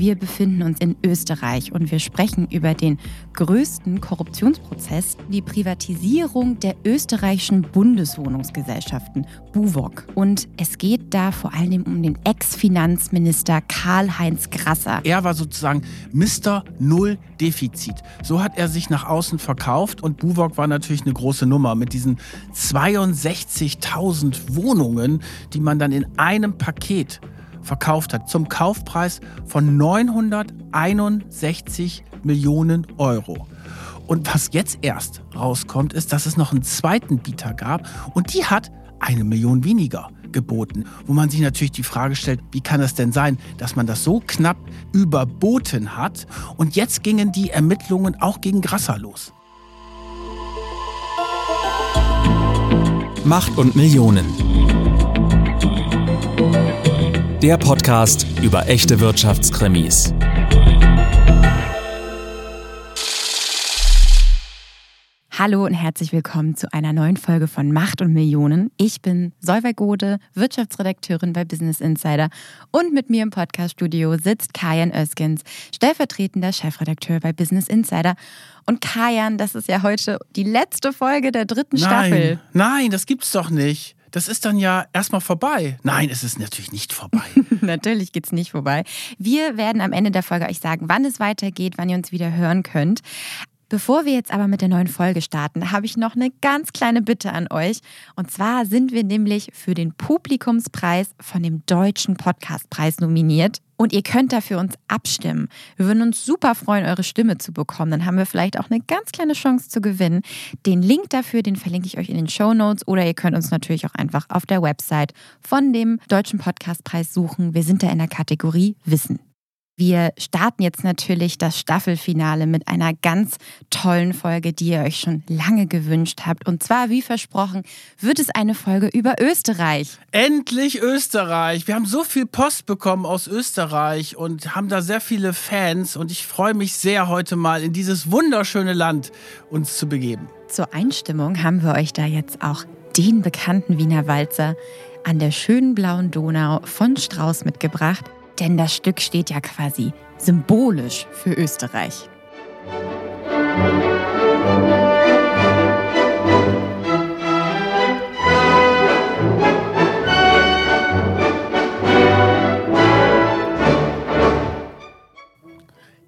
wir befinden uns in Österreich und wir sprechen über den größten Korruptionsprozess, die Privatisierung der österreichischen Bundeswohnungsgesellschaften, BUWOG. Und es geht da vor allem um den Ex-Finanzminister Karl-Heinz Grasser. Er war sozusagen Mr. Null Defizit. So hat er sich nach außen verkauft und BUWOG war natürlich eine große Nummer mit diesen 62.000 Wohnungen, die man dann in einem Paket verkauft hat, zum Kaufpreis von 961 Millionen Euro. Und was jetzt erst rauskommt, ist, dass es noch einen zweiten Bieter gab und die hat eine Million weniger geboten. Wo man sich natürlich die Frage stellt, wie kann das denn sein, dass man das so knapp überboten hat? Und jetzt gingen die Ermittlungen auch gegen Grasser los. Macht und Millionen. Der Podcast über echte Wirtschaftskrimis. Hallo und herzlich willkommen zu einer neuen Folge von Macht und Millionen. Ich bin Solveig Gode, Wirtschaftsredakteurin bei Business Insider und mit mir im Podcaststudio sitzt Kajan Öskens, stellvertretender Chefredakteur bei Business Insider. Und Kajan, das ist ja heute die letzte Folge der dritten nein, Staffel. Nein, das gibt's doch nicht das ist dann ja erstmal vorbei. Nein, es ist natürlich nicht vorbei. natürlich geht es nicht vorbei. Wir werden am Ende der Folge euch sagen, wann es weitergeht, wann ihr uns wieder hören könnt. Bevor wir jetzt aber mit der neuen Folge starten, habe ich noch eine ganz kleine Bitte an euch. Und zwar sind wir nämlich für den Publikumspreis von dem Deutschen Podcastpreis nominiert. Und ihr könnt dafür uns abstimmen. Wir würden uns super freuen, eure Stimme zu bekommen. Dann haben wir vielleicht auch eine ganz kleine Chance zu gewinnen. Den Link dafür, den verlinke ich euch in den Show Notes. Oder ihr könnt uns natürlich auch einfach auf der Website von dem Deutschen Podcastpreis suchen. Wir sind da in der Kategorie Wissen. Wir starten jetzt natürlich das Staffelfinale mit einer ganz tollen Folge, die ihr euch schon lange gewünscht habt. Und zwar, wie versprochen, wird es eine Folge über Österreich. Endlich Österreich. Wir haben so viel Post bekommen aus Österreich und haben da sehr viele Fans. Und ich freue mich sehr, heute mal in dieses wunderschöne Land uns zu begeben. Zur Einstimmung haben wir euch da jetzt auch den bekannten Wiener Walzer an der schönen blauen Donau von Strauß mitgebracht. Denn das Stück steht ja quasi symbolisch für Österreich.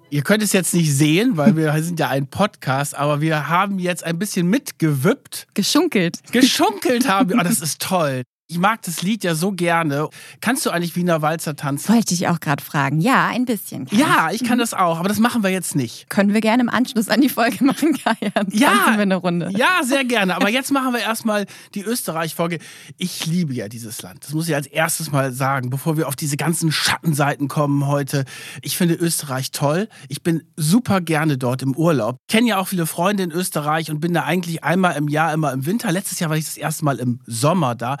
Ihr könnt es jetzt nicht sehen, weil wir sind ja ein Podcast, aber wir haben jetzt ein bisschen mitgewippt. Geschunkelt. Geschunkelt haben wir. Oh, das ist toll. Ich mag das Lied ja so gerne. Kannst du eigentlich Wiener Walzer tanzen? Wollte ich auch gerade fragen. Ja, ein bisschen. ja, ich kann mhm. das auch, aber das machen wir jetzt nicht. Können wir gerne im Anschluss an die Folge machen, Kajan. Ja, wir eine Runde. Ja, sehr gerne. Aber jetzt machen wir erstmal die Österreich-Folge. Ich liebe ja dieses Land. Das muss ich als erstes mal sagen, bevor wir auf diese ganzen Schattenseiten kommen heute. Ich finde Österreich toll. Ich bin super gerne dort im Urlaub. Ich kenne ja auch viele Freunde in Österreich und bin da eigentlich einmal im Jahr immer im Winter. Letztes Jahr war ich das erste Mal im Sommer da.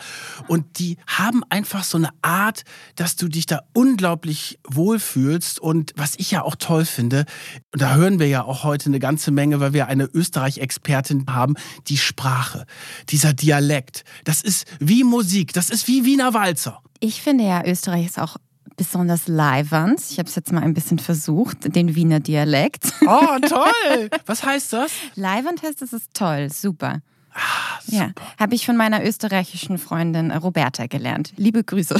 Und die haben einfach so eine Art, dass du dich da unglaublich wohlfühlst. Und was ich ja auch toll finde, und da hören wir ja auch heute eine ganze Menge, weil wir eine Österreich-Expertin haben, die Sprache, dieser Dialekt. Das ist wie Musik, das ist wie Wiener Walzer. Ich finde ja, Österreich ist auch besonders leiwand. Ich habe es jetzt mal ein bisschen versucht, den Wiener Dialekt. Oh, toll! Was heißt das? Leiwand heißt, es ist toll, super. Ah, ja, habe ich von meiner österreichischen Freundin Roberta gelernt. Liebe Grüße.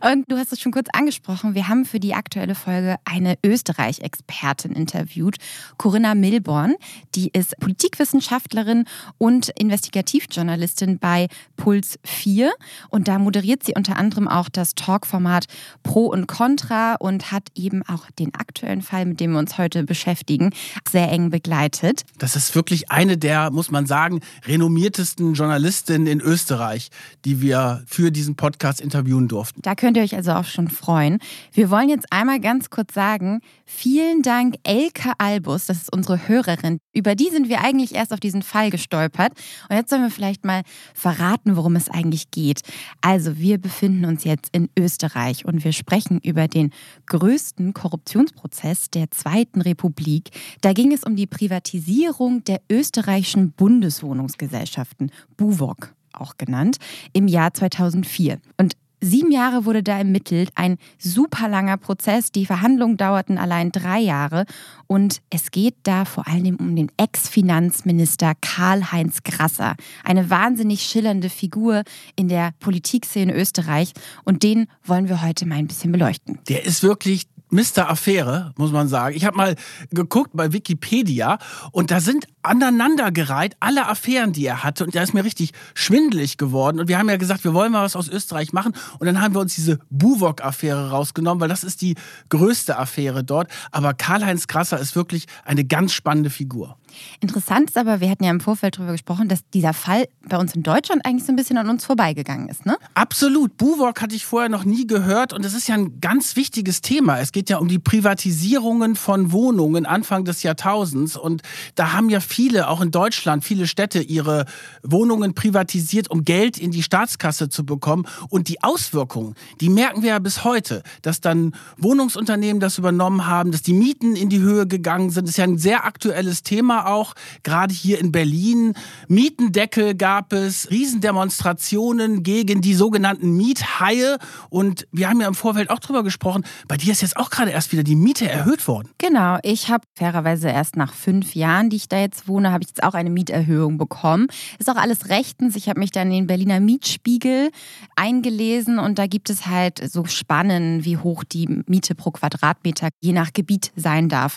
Und du hast es schon kurz angesprochen. Wir haben für die aktuelle Folge eine Österreich-Expertin interviewt, Corinna Milborn. Die ist Politikwissenschaftlerin und Investigativjournalistin bei Puls 4. Und da moderiert sie unter anderem auch das Talkformat Pro und Contra und hat eben auch den aktuellen Fall, mit dem wir uns heute beschäftigen, sehr eng begleitet. Das ist wirklich eine der, muss man sagen, renommierten renommiertesten Journalistinnen in Österreich, die wir für diesen Podcast interviewen durften. Da könnt ihr euch also auch schon freuen. Wir wollen jetzt einmal ganz kurz sagen, vielen Dank Elke Albus, das ist unsere Hörerin. Über die sind wir eigentlich erst auf diesen Fall gestolpert. Und jetzt sollen wir vielleicht mal verraten, worum es eigentlich geht. Also wir befinden uns jetzt in Österreich und wir sprechen über den größten Korruptionsprozess der Zweiten Republik. Da ging es um die Privatisierung der österreichischen Bundeswohnungsgesellschaft. Gesellschaften, BUWOG auch genannt, im Jahr 2004. Und Sieben Jahre wurde da ermittelt, ein super langer Prozess. Die Verhandlungen dauerten allein drei Jahre. Und es geht da vor allem um den Ex-Finanzminister Karl-Heinz Grasser. Eine wahnsinnig schillernde Figur in der Politikszene Österreich. Und den wollen wir heute mal ein bisschen beleuchten. Der ist wirklich Mr. Affäre, muss man sagen. Ich habe mal geguckt bei Wikipedia und da sind aneinandergereiht alle Affären, die er hatte. Und da ist mir richtig schwindelig geworden. Und wir haben ja gesagt, wir wollen mal was aus Österreich machen. Und dann haben wir uns diese Buwok-Affäre rausgenommen, weil das ist die größte Affäre dort. Aber Karl-Heinz Krasser ist wirklich eine ganz spannende Figur. Interessant ist aber, wir hatten ja im Vorfeld darüber gesprochen, dass dieser Fall bei uns in Deutschland eigentlich so ein bisschen an uns vorbeigegangen ist, ne? Absolut. Buwok hatte ich vorher noch nie gehört und es ist ja ein ganz wichtiges Thema. Es geht ja um die Privatisierungen von Wohnungen Anfang des Jahrtausends und da haben ja viele, auch in Deutschland, viele Städte ihre Wohnungen privatisiert, um Geld in die Staatskasse zu bekommen und die Auswirkungen, die merken wir ja bis heute, dass dann Wohnungsunternehmen das übernommen haben, dass die Mieten in die Höhe gegangen sind. Das ist ja ein sehr aktuelles Thema auch, gerade hier in Berlin. Mietendeckel gab es, Riesendemonstrationen gegen die sogenannten Miethaie. Und wir haben ja im Vorfeld auch drüber gesprochen, bei dir ist jetzt auch gerade erst wieder die Miete erhöht worden. Genau, ich habe fairerweise erst nach fünf Jahren, die ich da jetzt wohne, habe ich jetzt auch eine Mieterhöhung bekommen. Ist auch alles rechtens. Ich habe mich dann in den Berliner Mietspiegel eingelesen und da gibt es halt so Spannen, wie hoch die Miete pro Quadratmeter je nach Gebiet sein darf.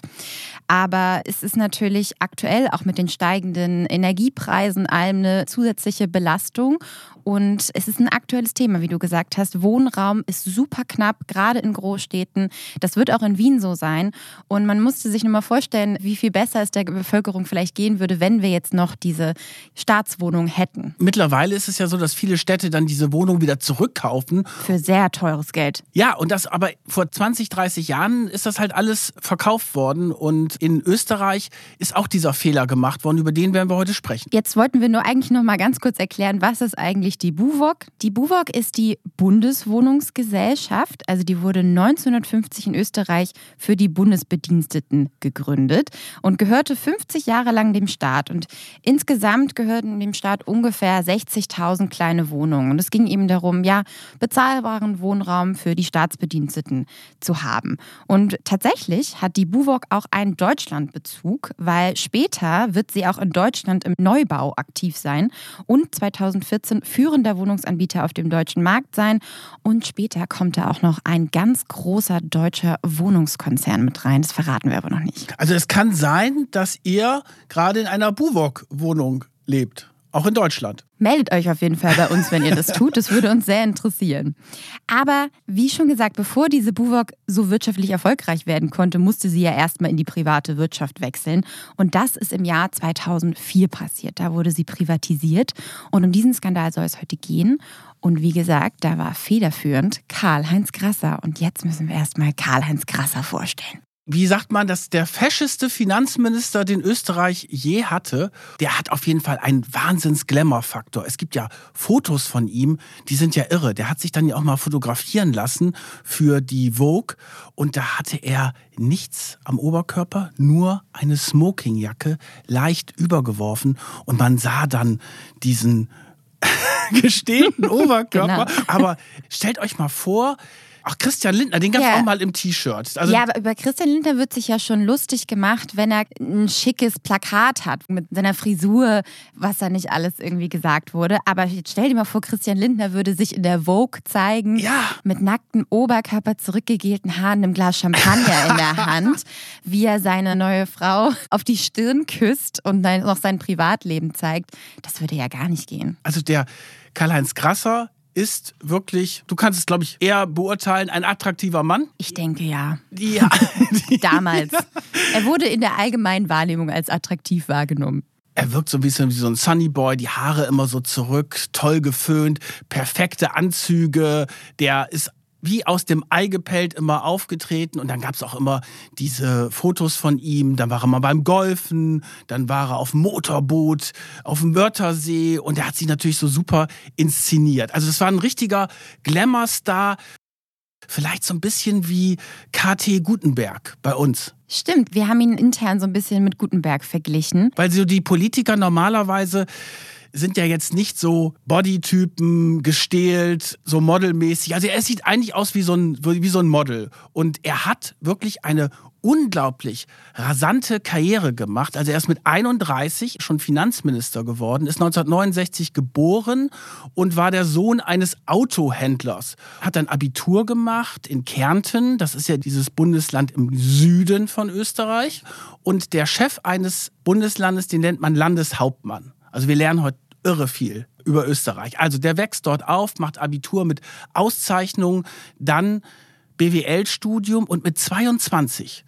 Aber es ist natürlich aktuell aktuell auch mit den steigenden Energiepreisen allem eine zusätzliche Belastung. Und es ist ein aktuelles Thema, wie du gesagt hast. Wohnraum ist super knapp, gerade in Großstädten. Das wird auch in Wien so sein. Und man musste sich nur mal vorstellen, wie viel besser es der Bevölkerung vielleicht gehen würde, wenn wir jetzt noch diese Staatswohnung hätten. Mittlerweile ist es ja so, dass viele Städte dann diese Wohnung wieder zurückkaufen. Für sehr teures Geld. Ja, und das aber vor 20, 30 Jahren ist das halt alles verkauft worden. Und in Österreich ist auch dieser Fehler gemacht worden. Über den werden wir heute sprechen. Jetzt wollten wir nur eigentlich noch mal ganz kurz erklären, was ist eigentlich nämlich die BUWOG. Die BUWOG ist die Bundeswohnungsgesellschaft, also die wurde 1950 in Österreich für die Bundesbediensteten gegründet und gehörte 50 Jahre lang dem Staat. Und insgesamt gehörten dem Staat ungefähr 60.000 kleine Wohnungen. Und es ging eben darum, ja, bezahlbaren Wohnraum für die Staatsbediensteten zu haben. Und tatsächlich hat die BUWOG auch einen Deutschlandbezug, weil später wird sie auch in Deutschland im Neubau aktiv sein und 2014 für führender Wohnungsanbieter auf dem deutschen Markt sein. Und später kommt da auch noch ein ganz großer deutscher Wohnungskonzern mit rein. Das verraten wir aber noch nicht. Also es kann sein, dass ihr gerade in einer Buwok-Wohnung lebt. Auch in Deutschland. Meldet euch auf jeden Fall bei uns, wenn ihr das tut. Das würde uns sehr interessieren. Aber wie schon gesagt, bevor diese Buwok so wirtschaftlich erfolgreich werden konnte, musste sie ja erstmal in die private Wirtschaft wechseln. Und das ist im Jahr 2004 passiert. Da wurde sie privatisiert. Und um diesen Skandal soll es heute gehen. Und wie gesagt, da war federführend Karl-Heinz Grasser. Und jetzt müssen wir erstmal Karl-Heinz Grasser vorstellen wie sagt man, dass der fescheste Finanzminister, den Österreich je hatte, der hat auf jeden Fall einen Wahnsinns-Glamour-Faktor. Es gibt ja Fotos von ihm, die sind ja irre. Der hat sich dann ja auch mal fotografieren lassen für die Vogue und da hatte er nichts am Oberkörper, nur eine Smokingjacke, leicht übergeworfen und man sah dann diesen gestählten Oberkörper. Genau. Aber stellt euch mal vor, Ach, Christian Lindner, den gab es ja. auch mal im T-Shirt. Also ja, aber über Christian Lindner wird sich ja schon lustig gemacht, wenn er ein schickes Plakat hat mit seiner Frisur, was da nicht alles irgendwie gesagt wurde. Aber jetzt stell dir mal vor, Christian Lindner würde sich in der Vogue zeigen, ja. mit nacktem Oberkörper, zurückgegelten Haaren, einem Glas Champagner in der Hand, wie er seine neue Frau auf die Stirn küsst und noch sein Privatleben zeigt. Das würde ja gar nicht gehen. Also der Karl-Heinz Grasser ist wirklich, du kannst es, glaube ich, eher beurteilen, ein attraktiver Mann. Ich denke ja. Ja. Damals. Er wurde in der allgemeinen Wahrnehmung als attraktiv wahrgenommen. Er wirkt so ein bisschen wie so ein Sunny Boy, die Haare immer so zurück, toll geföhnt, perfekte Anzüge. Der ist wie aus dem Ei gepellt immer aufgetreten und dann gab es auch immer diese Fotos von ihm. Dann war er mal beim Golfen, dann war er auf dem Motorboot, auf dem Wörthersee und er hat sich natürlich so super inszeniert. Also das war ein richtiger Glamour-Star. Vielleicht so ein bisschen wie KT Gutenberg bei uns. Stimmt, wir haben ihn intern so ein bisschen mit Gutenberg verglichen. Weil so die Politiker normalerweise sind ja jetzt nicht so Bodytypen, gestählt, so modelmäßig. Also er sieht eigentlich aus wie so ein, wie so ein Model. Und er hat wirklich eine unglaublich rasante Karriere gemacht. Also er ist mit 31 schon Finanzminister geworden, ist 1969 geboren und war der Sohn eines Autohändlers. Hat ein Abitur gemacht in Kärnten, das ist ja dieses Bundesland im Süden von Österreich. Und der Chef eines Bundeslandes, den nennt man Landeshauptmann. Also wir lernen heute irre viel über Österreich. Also der wächst dort auf, macht Abitur mit Auszeichnung, dann BWL-Studium und mit 22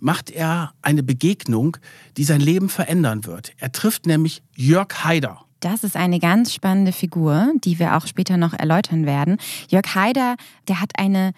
macht er eine Begegnung, die sein Leben verändern wird. Er trifft nämlich Jörg Haider. Das ist eine ganz spannende Figur, die wir auch später noch erläutern werden. Jörg Haider, der hat eine,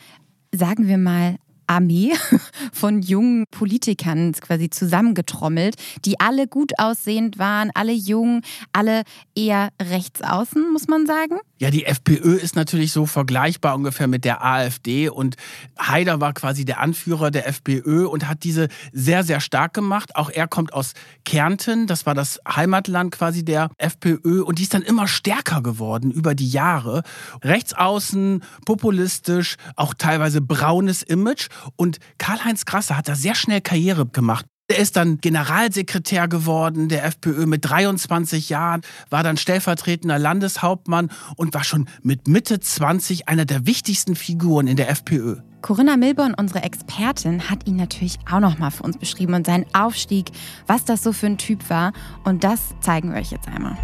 sagen wir mal, Armee von jungen Politikern quasi zusammengetrommelt, die alle gut aussehend waren, alle jung, alle eher rechts außen, muss man sagen. Ja, die FPÖ ist natürlich so vergleichbar ungefähr mit der AfD und Haider war quasi der Anführer der FPÖ und hat diese sehr, sehr stark gemacht. Auch er kommt aus Kärnten, das war das Heimatland quasi der FPÖ und die ist dann immer stärker geworden über die Jahre. Rechtsaußen, populistisch, auch teilweise braunes Image und Karl-Heinz Krasser hat da sehr schnell Karriere gemacht. Er ist dann Generalsekretär geworden der FPÖ mit 23 Jahren, war dann stellvertretender Landeshauptmann und war schon mit Mitte 20 einer der wichtigsten Figuren in der FPÖ. Corinna Milborn, unsere Expertin, hat ihn natürlich auch noch mal für uns beschrieben und seinen Aufstieg, was das so für ein Typ war. Und das zeigen wir euch jetzt einmal.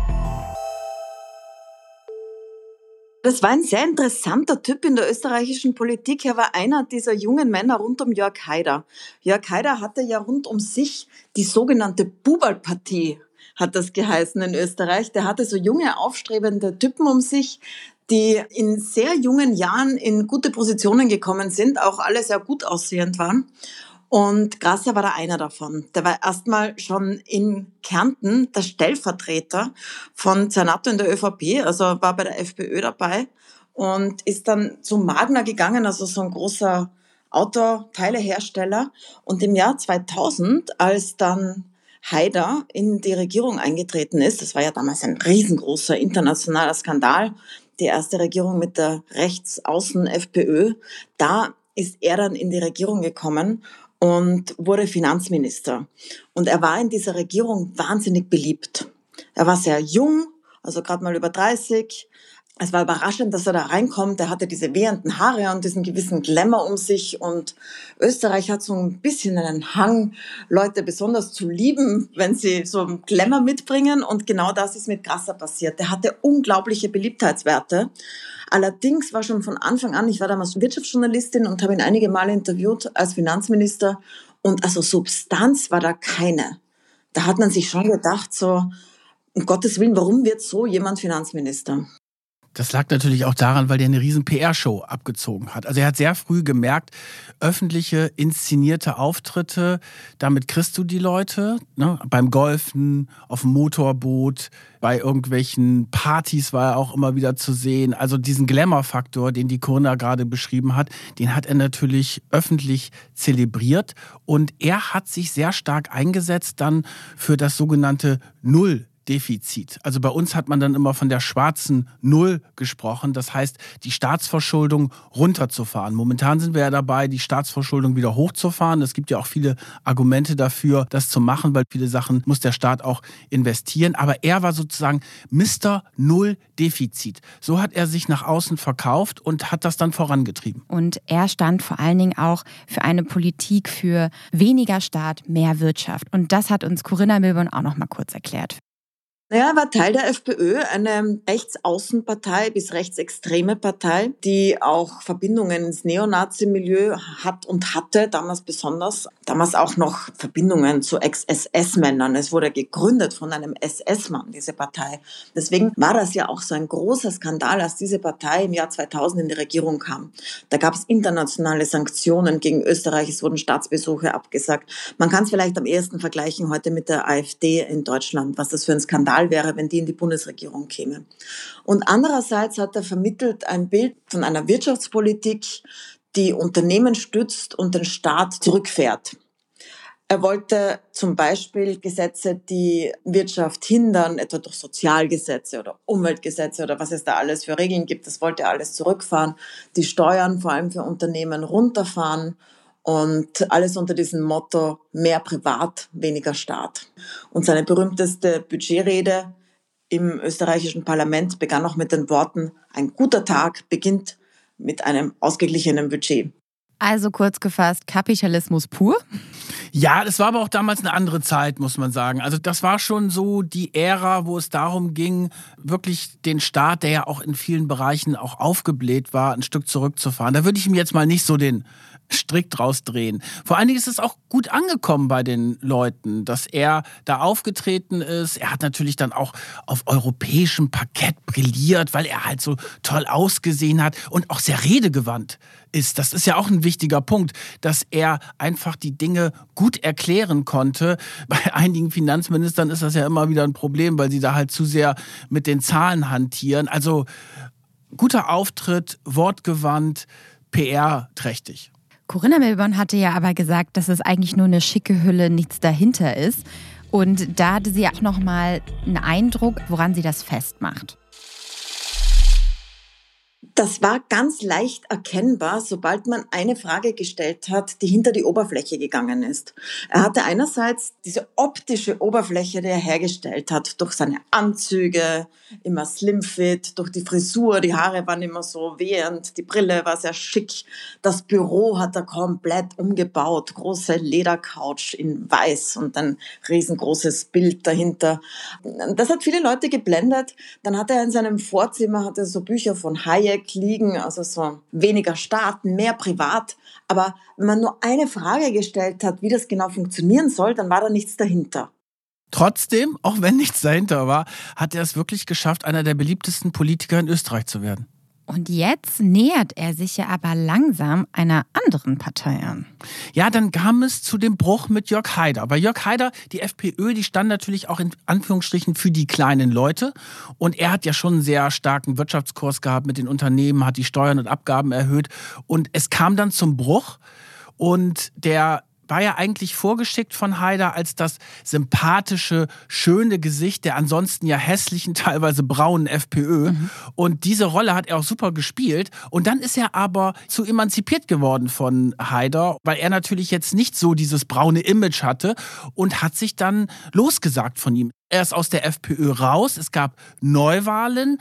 Das war ein sehr interessanter Typ in der österreichischen Politik. Er war einer dieser jungen Männer rund um Jörg Haider. Jörg Haider hatte ja rund um sich die sogenannte Bubalpartie, hat das geheißen in Österreich. Der hatte so junge, aufstrebende Typen um sich, die in sehr jungen Jahren in gute Positionen gekommen sind, auch alle sehr gut aussehend waren. Und Grasser war da einer davon. Der war erstmal schon in Kärnten der Stellvertreter von Zernato in der ÖVP, also war bei der FPÖ dabei und ist dann zu Magna gegangen, also so ein großer Autoteilehersteller. Und im Jahr 2000, als dann Haider in die Regierung eingetreten ist, das war ja damals ein riesengroßer internationaler Skandal, die erste Regierung mit der rechtsaußen FPÖ, da ist er dann in die Regierung gekommen und wurde Finanzminister. Und er war in dieser Regierung wahnsinnig beliebt. Er war sehr jung, also gerade mal über 30. Es war überraschend, dass er da reinkommt. Er hatte diese wehenden Haare und diesen gewissen Glamour um sich. Und Österreich hat so ein bisschen einen Hang, Leute besonders zu lieben, wenn sie so einen Glamour mitbringen. Und genau das ist mit Grasser passiert. Der hatte unglaubliche Beliebtheitswerte. Allerdings war schon von Anfang an, ich war damals Wirtschaftsjournalistin und habe ihn einige Male interviewt als Finanzminister und also Substanz war da keine. Da hat man sich schon gedacht, so, um Gottes Willen, warum wird so jemand Finanzminister? Das lag natürlich auch daran, weil der eine riesen PR-Show abgezogen hat. Also er hat sehr früh gemerkt, öffentliche inszenierte Auftritte, damit kriegst du die Leute. Ne? Beim Golfen, auf dem Motorboot, bei irgendwelchen Partys war er auch immer wieder zu sehen. Also diesen Glamour-Faktor, den die Corinna gerade beschrieben hat, den hat er natürlich öffentlich zelebriert. Und er hat sich sehr stark eingesetzt dann für das sogenannte Null. Defizit. Also bei uns hat man dann immer von der schwarzen Null gesprochen. Das heißt, die Staatsverschuldung runterzufahren. Momentan sind wir ja dabei, die Staatsverschuldung wieder hochzufahren. Es gibt ja auch viele Argumente dafür, das zu machen, weil viele Sachen muss der Staat auch investieren. Aber er war sozusagen Mr. Null Defizit. So hat er sich nach außen verkauft und hat das dann vorangetrieben. Und er stand vor allen Dingen auch für eine Politik für weniger Staat, mehr Wirtschaft. Und das hat uns Corinna Milborn auch noch mal kurz erklärt. Naja, er war Teil der FPÖ, eine Rechtsaußenpartei bis rechtsextreme Partei, die auch Verbindungen ins Neonazi-Milieu hat und hatte, damals besonders. Damals auch noch Verbindungen zu Ex-SS-Männern. Es wurde gegründet von einem SS-Mann, diese Partei. Deswegen war das ja auch so ein großer Skandal, als diese Partei im Jahr 2000 in die Regierung kam. Da gab es internationale Sanktionen gegen Österreich, es wurden Staatsbesuche abgesagt. Man kann es vielleicht am ehesten vergleichen heute mit der AfD in Deutschland, was das für ein Skandal Skandal wäre, wenn die in die Bundesregierung käme. Und andererseits hat er vermittelt ein Bild von einer Wirtschaftspolitik, die Unternehmen stützt und den Staat zurückfährt. Er wollte zum Beispiel Gesetze, die Wirtschaft hindern, etwa durch Sozialgesetze oder Umweltgesetze oder was es da alles für Regeln gibt, das wollte er alles zurückfahren. Die Steuern vor allem für Unternehmen runterfahren und alles unter diesem Motto mehr Privat, weniger Staat. Und seine berühmteste Budgetrede im österreichischen Parlament begann auch mit den Worten, ein guter Tag beginnt mit einem ausgeglichenen Budget. Also kurz gefasst, Kapitalismus pur. Ja, das war aber auch damals eine andere Zeit, muss man sagen. Also das war schon so die Ära, wo es darum ging, wirklich den Staat, der ja auch in vielen Bereichen auch aufgebläht war, ein Stück zurückzufahren. Da würde ich ihm jetzt mal nicht so den strikt rausdrehen. Vor allen Dingen ist es auch gut angekommen bei den Leuten, dass er da aufgetreten ist. Er hat natürlich dann auch auf europäischem Parkett brilliert, weil er halt so toll ausgesehen hat und auch sehr redegewandt ist. Das ist ja auch ein wichtiger Punkt, dass er einfach die Dinge gut erklären konnte. Bei einigen Finanzministern ist das ja immer wieder ein Problem, weil sie da halt zu sehr mit den Zahlen hantieren. Also guter Auftritt, wortgewandt, PR-trächtig. Corinna Milborn hatte ja aber gesagt, dass es eigentlich nur eine schicke Hülle, nichts dahinter ist. Und da hatte sie auch noch mal einen Eindruck, woran sie das festmacht. Das war ganz leicht erkennbar, sobald man eine Frage gestellt hat, die hinter die Oberfläche gegangen ist. Er hatte einerseits diese optische Oberfläche, die er hergestellt hat, durch seine Anzüge, immer slimfit, durch die Frisur, die Haare waren immer so wehend, die Brille war sehr schick, das Büro hat er komplett umgebaut, große Ledercouch in weiß und ein riesengroßes Bild dahinter. Das hat viele Leute geblendet. Dann hat er in seinem Vorzimmer hat er so Bücher von Hayek liegen, also so weniger Staaten, mehr privat. Aber wenn man nur eine Frage gestellt hat, wie das genau funktionieren soll, dann war da nichts dahinter. Trotzdem, auch wenn nichts dahinter war, hat er es wirklich geschafft, einer der beliebtesten Politiker in Österreich zu werden. Und jetzt nähert er sich ja aber langsam einer anderen Partei an. Ja, dann kam es zu dem Bruch mit Jörg Haider. Bei Jörg Haider, die FPÖ, die stand natürlich auch in Anführungsstrichen für die kleinen Leute. Und er hat ja schon einen sehr starken Wirtschaftskurs gehabt mit den Unternehmen, hat die Steuern und Abgaben erhöht. Und es kam dann zum Bruch. Und der war ja eigentlich vorgeschickt von Haider als das sympathische, schöne Gesicht der ansonsten ja hässlichen, teilweise braunen FPÖ. Mhm. Und diese Rolle hat er auch super gespielt. Und dann ist er aber zu emanzipiert geworden von Haider, weil er natürlich jetzt nicht so dieses braune Image hatte und hat sich dann losgesagt von ihm. Er ist aus der FPÖ raus. Es gab Neuwahlen.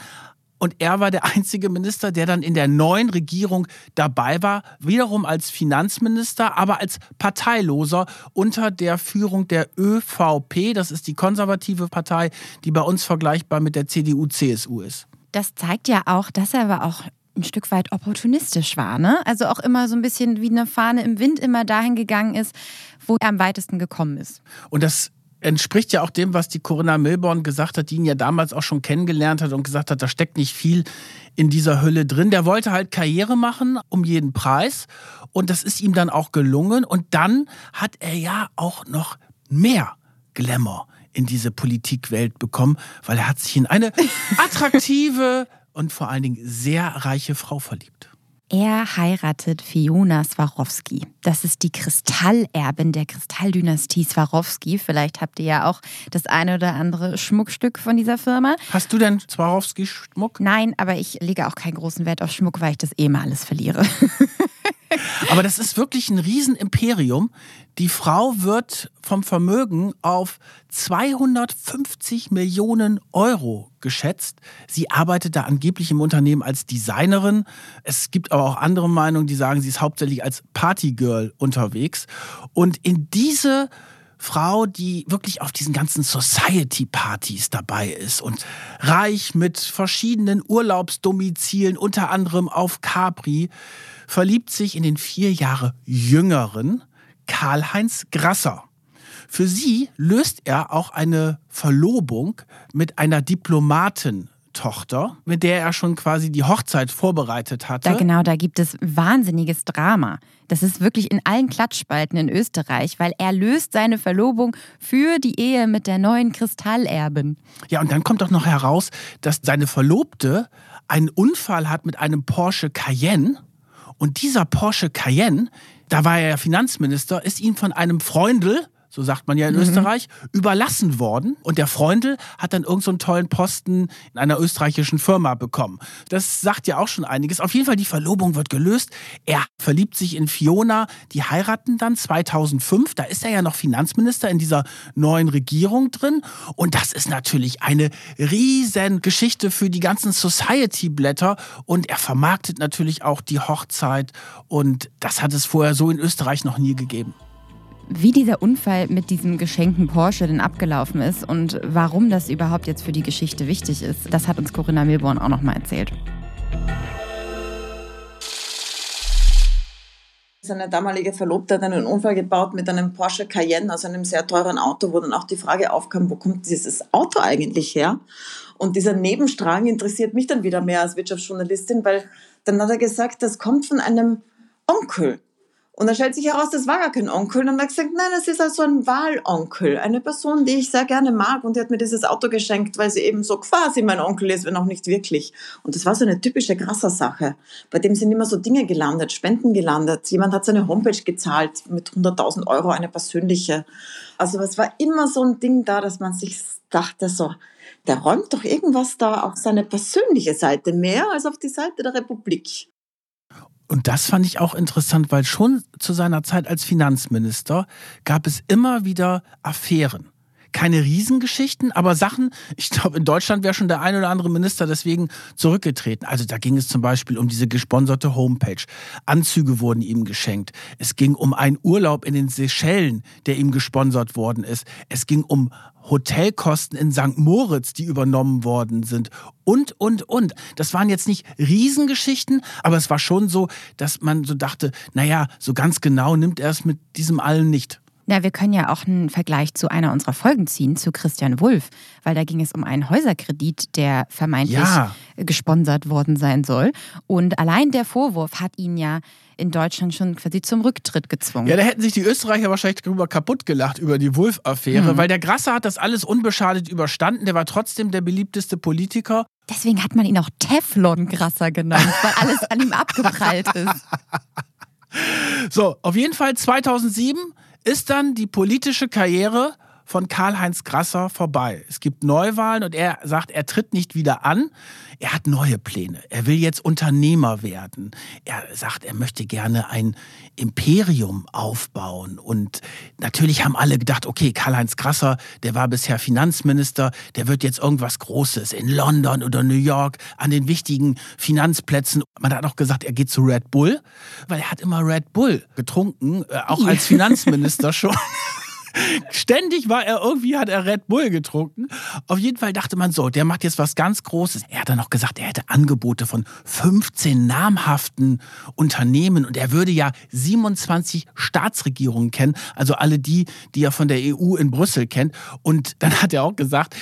Und er war der einzige Minister, der dann in der neuen Regierung dabei war, wiederum als Finanzminister, aber als Parteiloser unter der Führung der ÖVP. Das ist die konservative Partei, die bei uns vergleichbar mit der CDU-CSU ist. Das zeigt ja auch, dass er aber auch ein Stück weit opportunistisch war, ne? Also auch immer so ein bisschen wie eine Fahne im Wind immer dahin gegangen ist, wo er am weitesten gekommen ist. Und das entspricht ja auch dem, was die Corinna Milborn gesagt hat, die ihn ja damals auch schon kennengelernt hat und gesagt hat, da steckt nicht viel in dieser Hülle drin. Der wollte halt Karriere machen um jeden Preis und das ist ihm dann auch gelungen und dann hat er ja auch noch mehr Glamour in diese Politikwelt bekommen, weil er hat sich in eine attraktive und vor allen Dingen sehr reiche Frau verliebt. Er heiratet Fiona Swarovski. Das ist die Kristallerbin der Kristalldynastie Swarovski. Vielleicht habt ihr ja auch das eine oder andere Schmuckstück von dieser Firma. Hast du denn Swarovski-Schmuck? Nein, aber ich lege auch keinen großen Wert auf Schmuck, weil ich das eh mal alles verliere. Aber das ist wirklich ein Riesenimperium. Die Frau wird vom Vermögen auf 250 Millionen Euro geschätzt. Sie arbeitet da angeblich im Unternehmen als Designerin. Es gibt aber auch andere Meinungen, die sagen, sie ist hauptsächlich als Partygirl unterwegs. Und in diese Frau, die wirklich auf diesen ganzen Society-Partys dabei ist und reich mit verschiedenen Urlaubsdomizilen, unter anderem auf Capri, verliebt sich in den vier Jahre jüngeren Karl-Heinz Grasser. Für sie löst er auch eine Verlobung mit einer Diplomatin Tochter, mit der er schon quasi die Hochzeit vorbereitet hatte. Da genau, da gibt es wahnsinniges Drama. Das ist wirklich in allen Klatschspalten in Österreich, weil er löst seine Verlobung für die Ehe mit der neuen Kristallerbin. Ja, und dann kommt auch noch heraus, dass seine Verlobte einen Unfall hat mit einem Porsche Cayenne und dieser Porsche Cayenne, da war er ja Finanzminister, ist ihm von einem Freundel so sagt man ja in mhm. Österreich, überlassen worden. Und der Freundl hat dann irgendeinen so tollen Posten in einer österreichischen Firma bekommen. Das sagt ja auch schon einiges. Auf jeden Fall, die Verlobung wird gelöst. Er verliebt sich in Fiona. Die heiraten dann 2005. Da ist er ja noch Finanzminister in dieser neuen Regierung drin. Und das ist natürlich eine riesen Geschichte für die ganzen Society-Blätter. Und er vermarktet natürlich auch die Hochzeit. Und das hat es vorher so in Österreich noch nie gegeben. Wie dieser Unfall mit diesem geschenkten Porsche denn abgelaufen ist und warum das überhaupt jetzt für die Geschichte wichtig ist, das hat uns Corinna Milborn auch nochmal erzählt. Seine damalige Verlobte hat einen Unfall gebaut mit einem Porsche Cayenne, also einem sehr teuren Auto, wo dann auch die Frage aufkam, wo kommt dieses Auto eigentlich her? Und dieser Nebenstrang interessiert mich dann wieder mehr als Wirtschaftsjournalistin, weil dann hat er gesagt, das kommt von einem Onkel. Und dann stellt sich heraus, das war gar kein Onkel. Und dann hat er gesagt, nein, das ist also ein Wahlonkel. Eine Person, die ich sehr gerne mag. Und die hat mir dieses Auto geschenkt, weil sie eben so quasi mein Onkel ist, wenn auch nicht wirklich. Und das war so eine typische krasser Sache. Bei dem sind immer so Dinge gelandet, Spenden gelandet. Jemand hat seine Homepage gezahlt mit 100.000 Euro, eine persönliche. Also es war immer so ein Ding da, dass man sich dachte so, der räumt doch irgendwas da auf seine persönliche Seite mehr als auf die Seite der Republik. Und das fand ich auch interessant, weil schon zu seiner Zeit als Finanzminister gab es immer wieder Affären. Keine Riesengeschichten, aber Sachen, ich glaube, in Deutschland wäre schon der ein oder andere Minister deswegen zurückgetreten. Also da ging es zum Beispiel um diese gesponserte Homepage. Anzüge wurden ihm geschenkt. Es ging um einen Urlaub in den Seychellen, der ihm gesponsert worden ist. Es ging um Hotelkosten in St. Moritz, die übernommen worden sind und, und, und. Das waren jetzt nicht Riesengeschichten, aber es war schon so, dass man so dachte, naja, so ganz genau nimmt er es mit diesem allen nicht. Na, wir können ja auch einen Vergleich zu einer unserer Folgen ziehen, zu Christian Wulff, weil da ging es um einen Häuserkredit, der vermeintlich ja. gesponsert worden sein soll. Und allein der Vorwurf hat ihn ja in Deutschland schon quasi zum Rücktritt gezwungen. Ja, da hätten sich die Österreicher wahrscheinlich darüber kaputt gelacht, über die Wulff-Affäre, mhm. weil der Grasser hat das alles unbeschadet überstanden. Der war trotzdem der beliebteste Politiker. Deswegen hat man ihn auch Teflon-Grasser genannt, weil alles an ihm abgeprallt ist. So, auf jeden Fall 2007 ist dann die politische Karriere von Karl-Heinz Grasser vorbei. Es gibt Neuwahlen und er sagt, er tritt nicht wieder an. Er hat neue Pläne. Er will jetzt Unternehmer werden. Er sagt, er möchte gerne ein Imperium aufbauen. Und natürlich haben alle gedacht, okay, Karl-Heinz Grasser, der war bisher Finanzminister, der wird jetzt irgendwas Großes in London oder New York an den wichtigen Finanzplätzen. Man hat auch gesagt, er geht zu Red Bull, weil er hat immer Red Bull getrunken, äh, auch als Finanzminister schon. Ständig war er irgendwie, hat er Red Bull getrunken. Auf jeden Fall dachte man so, der macht jetzt was ganz Großes. Er hat dann noch gesagt, er hätte Angebote von 15 namhaften Unternehmen und er würde ja 27 Staatsregierungen kennen, also alle die, die er von der EU in Brüssel kennt. Und dann hat er auch gesagt,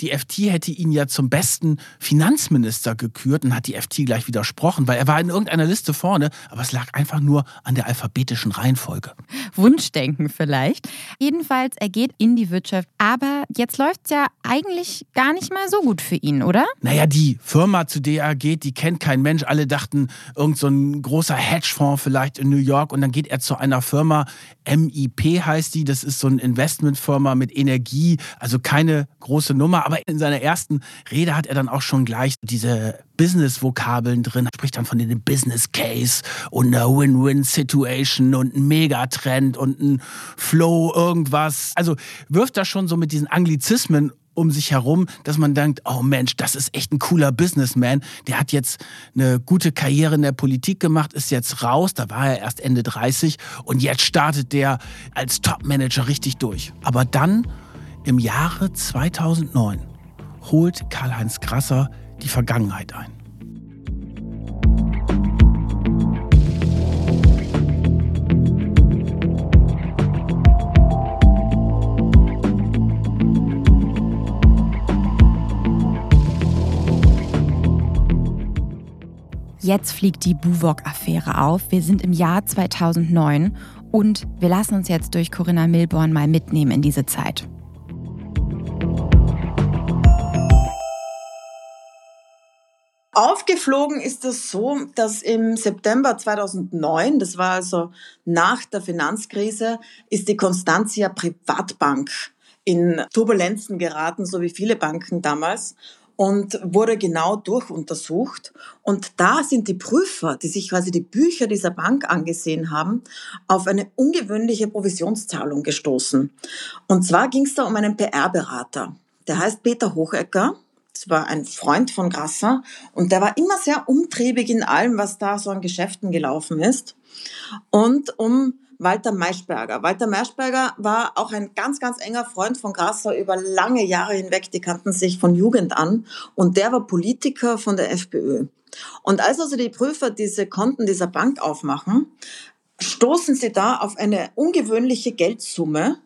die FT hätte ihn ja zum besten Finanzminister gekürt und hat die FT gleich widersprochen, weil er war in irgendeiner Liste vorne, aber es lag einfach nur an der alphabetischen Reihenfolge. Wunschdenken vielleicht. Jedenfalls, er geht in die Wirtschaft, aber jetzt läuft es ja eigentlich gar nicht mal so gut für ihn, oder? Naja, die Firma, zu der er geht, die kennt kein Mensch. Alle dachten, irgend so ein großer Hedgefonds vielleicht in New York und dann geht er zu einer Firma, MIP heißt die, das ist so eine Investmentfirma mit Energie, also keine große Nummer, aber in seiner ersten Rede hat er dann auch schon gleich diese Business-Vokabeln drin, spricht dann von dem Business Case und einer Win-Win-Situation und ein Megatrend und ein Flow, irgendwas. Also wirft das schon so mit diesen Anglizismen um sich herum, dass man denkt, oh Mensch, das ist echt ein cooler Businessman. Der hat jetzt eine gute Karriere in der Politik gemacht, ist jetzt raus, da war er erst Ende 30 und jetzt startet der als Top-Manager richtig durch. Aber dann im Jahre 2009 holt Karl-Heinz Grasser die Vergangenheit ein. Jetzt fliegt die Buwok-Affäre auf. Wir sind im Jahr 2009 und wir lassen uns jetzt durch Corinna Milborn mal mitnehmen in diese Zeit. Aufgeflogen ist das so, dass im September 2009, das war also nach der Finanzkrise, ist die Constantia Privatbank in Turbulenzen geraten, so wie viele Banken damals und wurde genau durchuntersucht. Und da sind die Prüfer, die sich quasi die Bücher dieser Bank angesehen haben, auf eine ungewöhnliche Provisionszahlung gestoßen. Und zwar ging es da um einen PR-Berater. Der heißt Peter Hochecker. Das war ein Freund von Grasser und der war immer sehr umtriebig in allem, was da so an Geschäften gelaufen ist. Und um Walter Maischberger. Walter Maischberger war auch ein ganz, ganz enger Freund von Grasser über lange Jahre hinweg. Die kannten sich von Jugend an. Und der war Politiker von der FPÖ. Und als also die Prüfer diese Konten dieser Bank aufmachen, stoßen sie da auf eine ungewöhnliche Geldsumme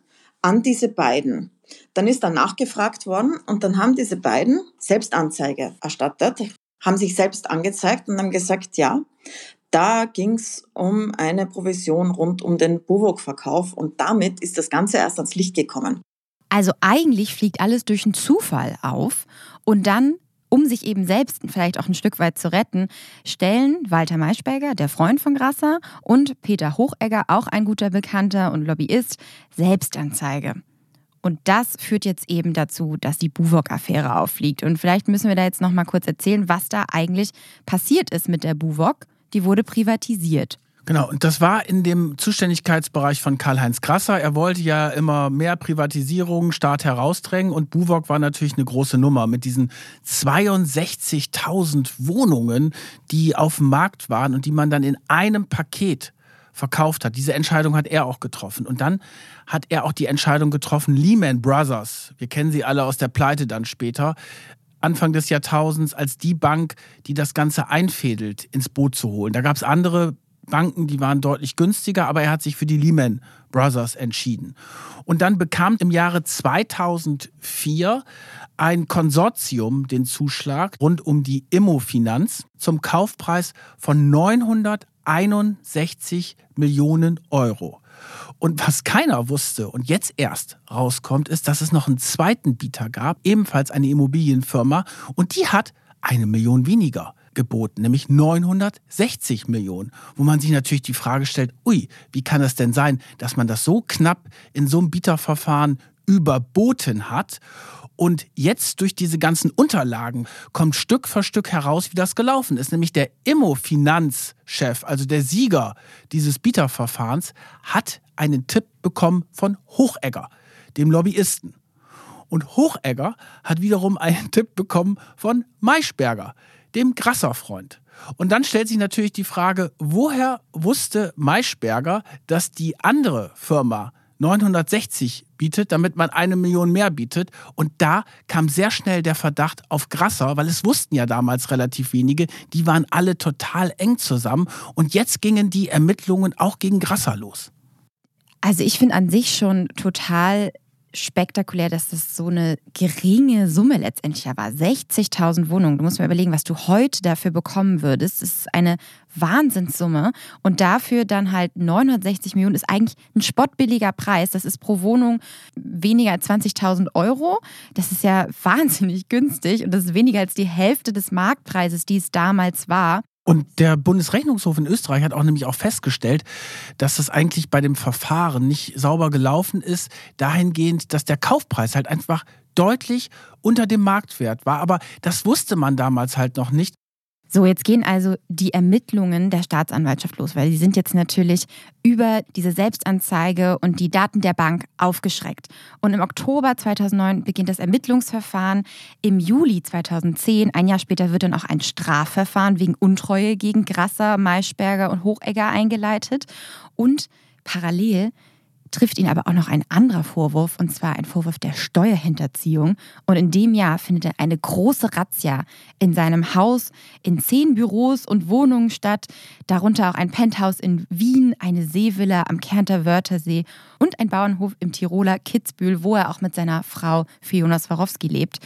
an diese beiden. Dann ist da nachgefragt worden und dann haben diese beiden Selbstanzeige erstattet, haben sich selbst angezeigt und haben gesagt, ja, da ging es um eine Provision rund um den Buwok-Verkauf und damit ist das Ganze erst ans Licht gekommen. Also eigentlich fliegt alles durch einen Zufall auf und dann, um sich eben selbst vielleicht auch ein Stück weit zu retten, stellen Walter Maischberger, der Freund von Grasser, und Peter Hochegger, auch ein guter Bekannter und Lobbyist, Selbstanzeige. Und das führt jetzt eben dazu, dass die Buwok-Affäre auffliegt. Und vielleicht müssen wir da jetzt noch mal kurz erzählen, was da eigentlich passiert ist mit der Buwok die wurde privatisiert. Genau, und das war in dem Zuständigkeitsbereich von Karl-Heinz Krasser. Er wollte ja immer mehr Privatisierung, Staat herausdrängen und Buwok war natürlich eine große Nummer mit diesen 62.000 Wohnungen, die auf dem Markt waren und die man dann in einem Paket verkauft hat. Diese Entscheidung hat er auch getroffen. Und dann hat er auch die Entscheidung getroffen, Lehman Brothers, wir kennen sie alle aus der Pleite dann später, Anfang des Jahrtausends als die Bank, die das Ganze einfädelt, ins Boot zu holen. Da gab es andere Banken, die waren deutlich günstiger, aber er hat sich für die Lehman Brothers entschieden. Und dann bekam im Jahre 2004 ein Konsortium den Zuschlag rund um die Immofinanz zum Kaufpreis von 961 Millionen Euro. Und was keiner wusste und jetzt erst rauskommt, ist, dass es noch einen zweiten Bieter gab, ebenfalls eine Immobilienfirma, und die hat eine Million weniger geboten, nämlich 960 Millionen, wo man sich natürlich die Frage stellt, ui, wie kann das denn sein, dass man das so knapp in so einem Bieterverfahren überboten hat? Und jetzt durch diese ganzen Unterlagen kommt Stück für Stück heraus, wie das gelaufen ist. Nämlich der Immo-Finanzchef, also der Sieger dieses Bieterverfahrens, hat einen Tipp bekommen von Hochegger, dem Lobbyisten. Und Hochegger hat wiederum einen Tipp bekommen von Maischberger, dem Grasser-Freund. Und dann stellt sich natürlich die Frage, woher wusste Maischberger, dass die andere Firma 960 bietet, damit man eine Million mehr bietet. Und da kam sehr schnell der Verdacht auf Grasser, weil es wussten ja damals relativ wenige, die waren alle total eng zusammen. Und jetzt gingen die Ermittlungen auch gegen Grasser los. Also ich finde an sich schon total spektakulär, dass das so eine geringe Summe letztendlich war. 60.000 Wohnungen. Du musst mir überlegen, was du heute dafür bekommen würdest. Das ist eine Wahnsinnssumme. Und dafür dann halt 960 Millionen ist eigentlich ein spottbilliger Preis. Das ist pro Wohnung weniger als 20.000 Euro. Das ist ja wahnsinnig günstig und das ist weniger als die Hälfte des Marktpreises, die es damals war. Und der Bundesrechnungshof in Österreich hat auch nämlich auch festgestellt, dass das eigentlich bei dem Verfahren nicht sauber gelaufen ist, dahingehend, dass der Kaufpreis halt einfach deutlich unter dem Marktwert war. Aber das wusste man damals halt noch nicht. So, jetzt gehen also die Ermittlungen der Staatsanwaltschaft los, weil die sind jetzt natürlich über diese Selbstanzeige und die Daten der Bank aufgeschreckt. Und im Oktober 2009 beginnt das Ermittlungsverfahren. Im Juli 2010, ein Jahr später, wird dann auch ein Strafverfahren wegen Untreue gegen Grasser, Maischberger und Hochegger eingeleitet. Und parallel trifft ihn aber auch noch ein anderer Vorwurf, und zwar ein Vorwurf der Steuerhinterziehung. Und in dem Jahr findet er eine große Razzia in seinem Haus, in zehn Büros und Wohnungen statt, darunter auch ein Penthouse in Wien, eine Seevilla am Kärnter Wörthersee und ein Bauernhof im Tiroler Kitzbühel, wo er auch mit seiner Frau Fiona Swarovski lebt.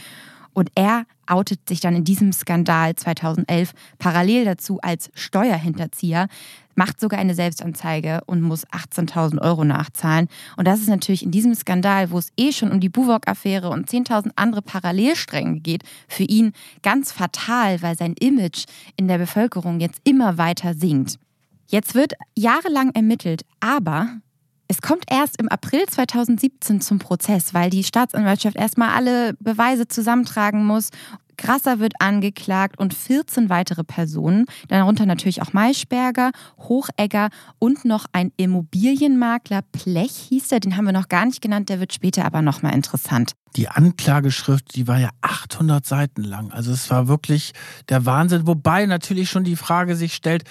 Und er outet sich dann in diesem Skandal 2011 parallel dazu als Steuerhinterzieher. Macht sogar eine Selbstanzeige und muss 18.000 Euro nachzahlen. Und das ist natürlich in diesem Skandal, wo es eh schon um die Buwok-Affäre und 10.000 andere Parallelstränge geht, für ihn ganz fatal, weil sein Image in der Bevölkerung jetzt immer weiter sinkt. Jetzt wird jahrelang ermittelt, aber es kommt erst im April 2017 zum Prozess, weil die Staatsanwaltschaft erstmal alle Beweise zusammentragen muss Grasser wird angeklagt und 14 weitere Personen, darunter natürlich auch Maischberger, Hochegger und noch ein Immobilienmakler, Plech hieß er, den haben wir noch gar nicht genannt, der wird später aber nochmal interessant. Die Anklageschrift, die war ja 800 Seiten lang. Also es war wirklich der Wahnsinn. Wobei natürlich schon die Frage sich stellt,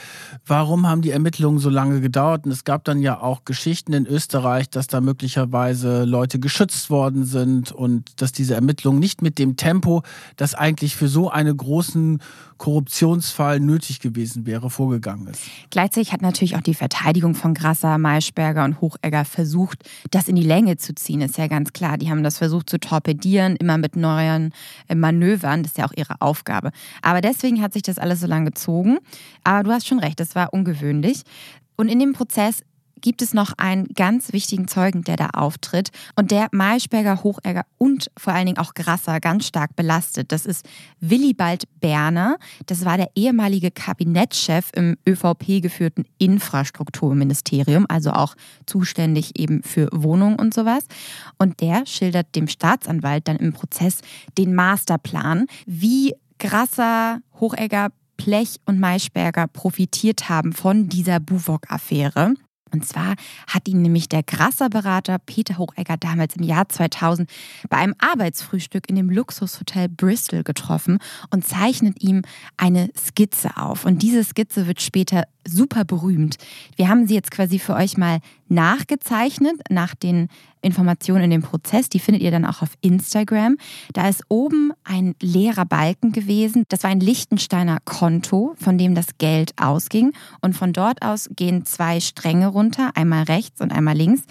warum haben die Ermittlungen so lange gedauert? Und es gab dann ja auch Geschichten in Österreich, dass da möglicherweise Leute geschützt worden sind und dass diese Ermittlungen nicht mit dem Tempo, das eigentlich für so einen großen Korruptionsfall nötig gewesen wäre, vorgegangen ist. Gleichzeitig hat natürlich auch die Verteidigung von Grasser, Maischberger und Hochegger versucht, das in die Länge zu ziehen. Ist ja ganz klar. Die haben das versucht zu torpedieren, immer mit neuen äh, Manövern. Das ist ja auch ihre Aufgabe. Aber deswegen hat sich das alles so lange gezogen. Aber du hast schon recht, das war ungewöhnlich. Und in dem Prozess gibt es noch einen ganz wichtigen Zeugen, der da auftritt und der Maischberger, Hochegger und vor allen Dingen auch Grasser ganz stark belastet. Das ist Willibald Berner. Das war der ehemalige Kabinettschef im ÖVP geführten Infrastrukturministerium, also auch zuständig eben für Wohnungen und sowas. Und der schildert dem Staatsanwalt dann im Prozess den Masterplan, wie Grasser, Hochegger, Plech und Maischberger profitiert haben von dieser Buwok-Affäre. Und zwar hat ihn nämlich der Grasser-Berater Peter Hochegger damals im Jahr 2000 bei einem Arbeitsfrühstück in dem Luxushotel Bristol getroffen und zeichnet ihm eine Skizze auf. Und diese Skizze wird später super berühmt. Wir haben sie jetzt quasi für euch mal nachgezeichnet nach den Informationen in dem Prozess. Die findet ihr dann auch auf Instagram. Da ist oben ein leerer Balken gewesen. Das war ein Lichtensteiner Konto, von dem das Geld ausging. Und von dort aus gehen zwei Stränge runter, einmal rechts und einmal links.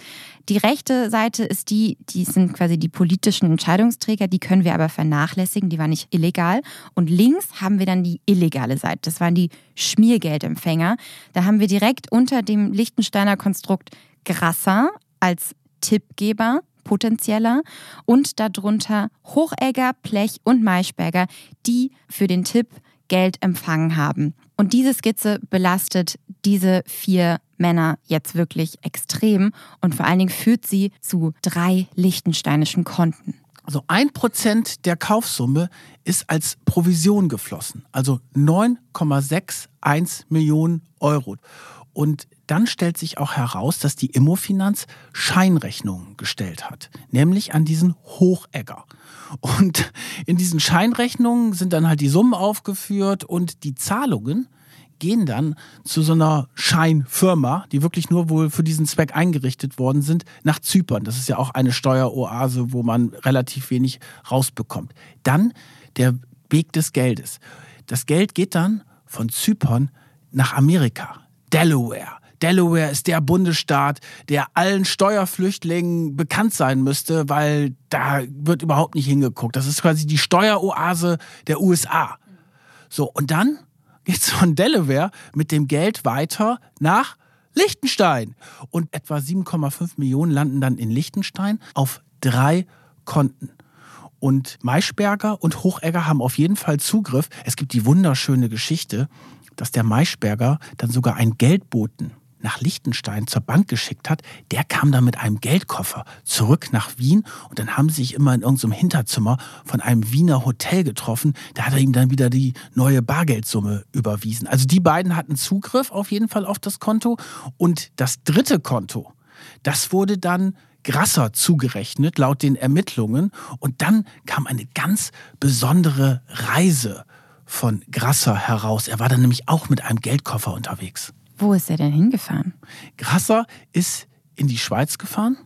Die rechte Seite ist die, die sind quasi die politischen Entscheidungsträger, die können wir aber vernachlässigen, die war nicht illegal. Und links haben wir dann die illegale Seite, das waren die Schmiergeldempfänger. Da haben wir direkt unter dem Lichtensteiner Konstrukt Grasser als Tippgeber, potenzieller und darunter Hochegger, Plech und Maischberger, die für den Tipp Geld empfangen haben. Und diese Skizze belastet diese vier Männer jetzt wirklich extrem und vor allen Dingen führt sie zu drei lichtensteinischen Konten. Also ein Prozent der Kaufsumme ist als Provision geflossen, also 9,61 Millionen Euro. Und dann stellt sich auch heraus, dass die Immofinanz Scheinrechnungen gestellt hat, nämlich an diesen Hochegger. Und in diesen Scheinrechnungen sind dann halt die Summen aufgeführt und die Zahlungen gehen dann zu so einer Scheinfirma, die wirklich nur wohl für diesen Zweck eingerichtet worden sind, nach Zypern. Das ist ja auch eine Steueroase, wo man relativ wenig rausbekommt. Dann der Weg des Geldes. Das Geld geht dann von Zypern nach Amerika, Delaware. Delaware ist der Bundesstaat, der allen Steuerflüchtlingen bekannt sein müsste, weil da wird überhaupt nicht hingeguckt. Das ist quasi die Steueroase der USA. So, und dann geht's von Delaware mit dem Geld weiter nach Liechtenstein. Und etwa 7,5 Millionen landen dann in Liechtenstein auf drei Konten. Und Maischberger und Hochegger haben auf jeden Fall Zugriff. Es gibt die wunderschöne Geschichte, dass der Maischberger dann sogar einen Geldboten nach Liechtenstein zur Bank geschickt hat, der kam dann mit einem Geldkoffer zurück nach Wien und dann haben sie sich immer in irgendeinem Hinterzimmer von einem Wiener Hotel getroffen. Da hat er ihm dann wieder die neue Bargeldsumme überwiesen. Also die beiden hatten Zugriff auf jeden Fall auf das Konto und das dritte Konto, das wurde dann Grasser zugerechnet laut den Ermittlungen und dann kam eine ganz besondere Reise von Grasser heraus. Er war dann nämlich auch mit einem Geldkoffer unterwegs. Wo ist er denn hingefahren? Grasser ist in die Schweiz gefahren,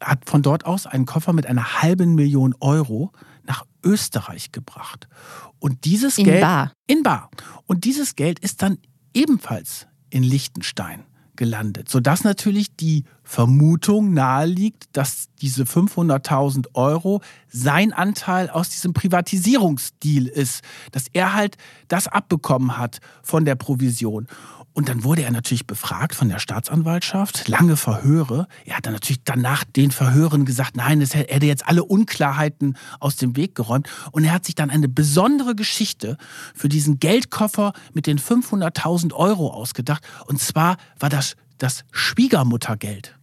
hat von dort aus einen Koffer mit einer halben Million Euro nach Österreich gebracht. Und dieses in Geld. Bar. In Bar. Und dieses Geld ist dann ebenfalls in Liechtenstein gelandet, sodass natürlich die Vermutung naheliegt, dass diese 500.000 Euro sein Anteil aus diesem Privatisierungsdeal ist, dass er halt das abbekommen hat von der Provision. Und dann wurde er natürlich befragt von der Staatsanwaltschaft, lange Verhöre. Er hat dann natürlich danach den Verhören gesagt, nein, es hätte jetzt alle Unklarheiten aus dem Weg geräumt. Und er hat sich dann eine besondere Geschichte für diesen Geldkoffer mit den 500.000 Euro ausgedacht. Und zwar war das das Schwiegermuttergeld.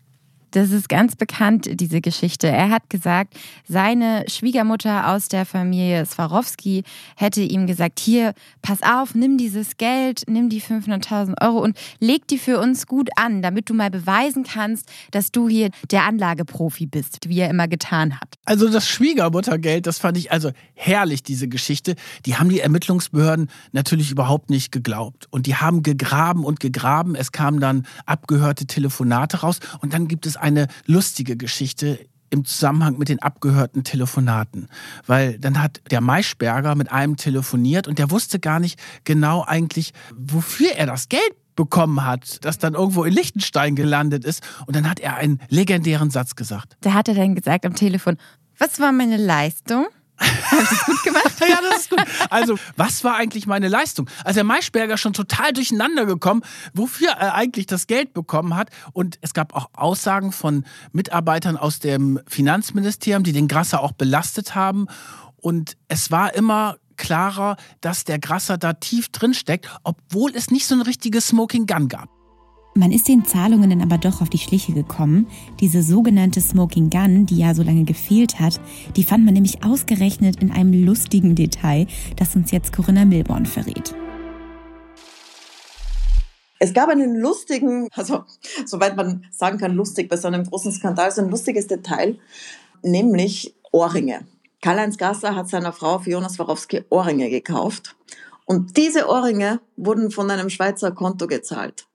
Das ist ganz bekannt, diese Geschichte. Er hat gesagt, seine Schwiegermutter aus der Familie Swarovski hätte ihm gesagt, hier, pass auf, nimm dieses Geld, nimm die 500.000 Euro und leg die für uns gut an, damit du mal beweisen kannst, dass du hier der Anlageprofi bist, wie er immer getan hat. Also das Schwiegermuttergeld, das fand ich also herrlich, diese Geschichte. Die haben die Ermittlungsbehörden natürlich überhaupt nicht geglaubt. Und die haben gegraben und gegraben. Es kamen dann abgehörte Telefonate raus. Und dann gibt es eine lustige Geschichte im Zusammenhang mit den abgehörten Telefonaten. Weil dann hat der Maischberger mit einem telefoniert und der wusste gar nicht genau eigentlich, wofür er das Geld bekommen hat, das dann irgendwo in Liechtenstein gelandet ist. Und dann hat er einen legendären Satz gesagt. Da hat er dann gesagt am Telefon, was war meine Leistung? Habe ich gut gemacht? ja, das ist gut. Also, was war eigentlich meine Leistung? Also, der Maischberger schon total durcheinander gekommen, wofür er eigentlich das Geld bekommen hat. Und es gab auch Aussagen von Mitarbeitern aus dem Finanzministerium, die den Grasser auch belastet haben. Und es war immer klarer, dass der Grasser da tief drin steckt, obwohl es nicht so ein richtiges Smoking Gun gab. Man ist den Zahlungen dann aber doch auf die Schliche gekommen. Diese sogenannte Smoking Gun, die ja so lange gefehlt hat, die fand man nämlich ausgerechnet in einem lustigen Detail, das uns jetzt Corinna Milborn verrät. Es gab einen lustigen, also soweit man sagen kann, lustig bei so einem großen Skandal, so ein lustiges Detail, nämlich Ohrringe. Karl-Heinz Gasser hat seiner Frau Fiona Swarovski Ohrringe gekauft. Und diese Ohrringe wurden von einem Schweizer Konto gezahlt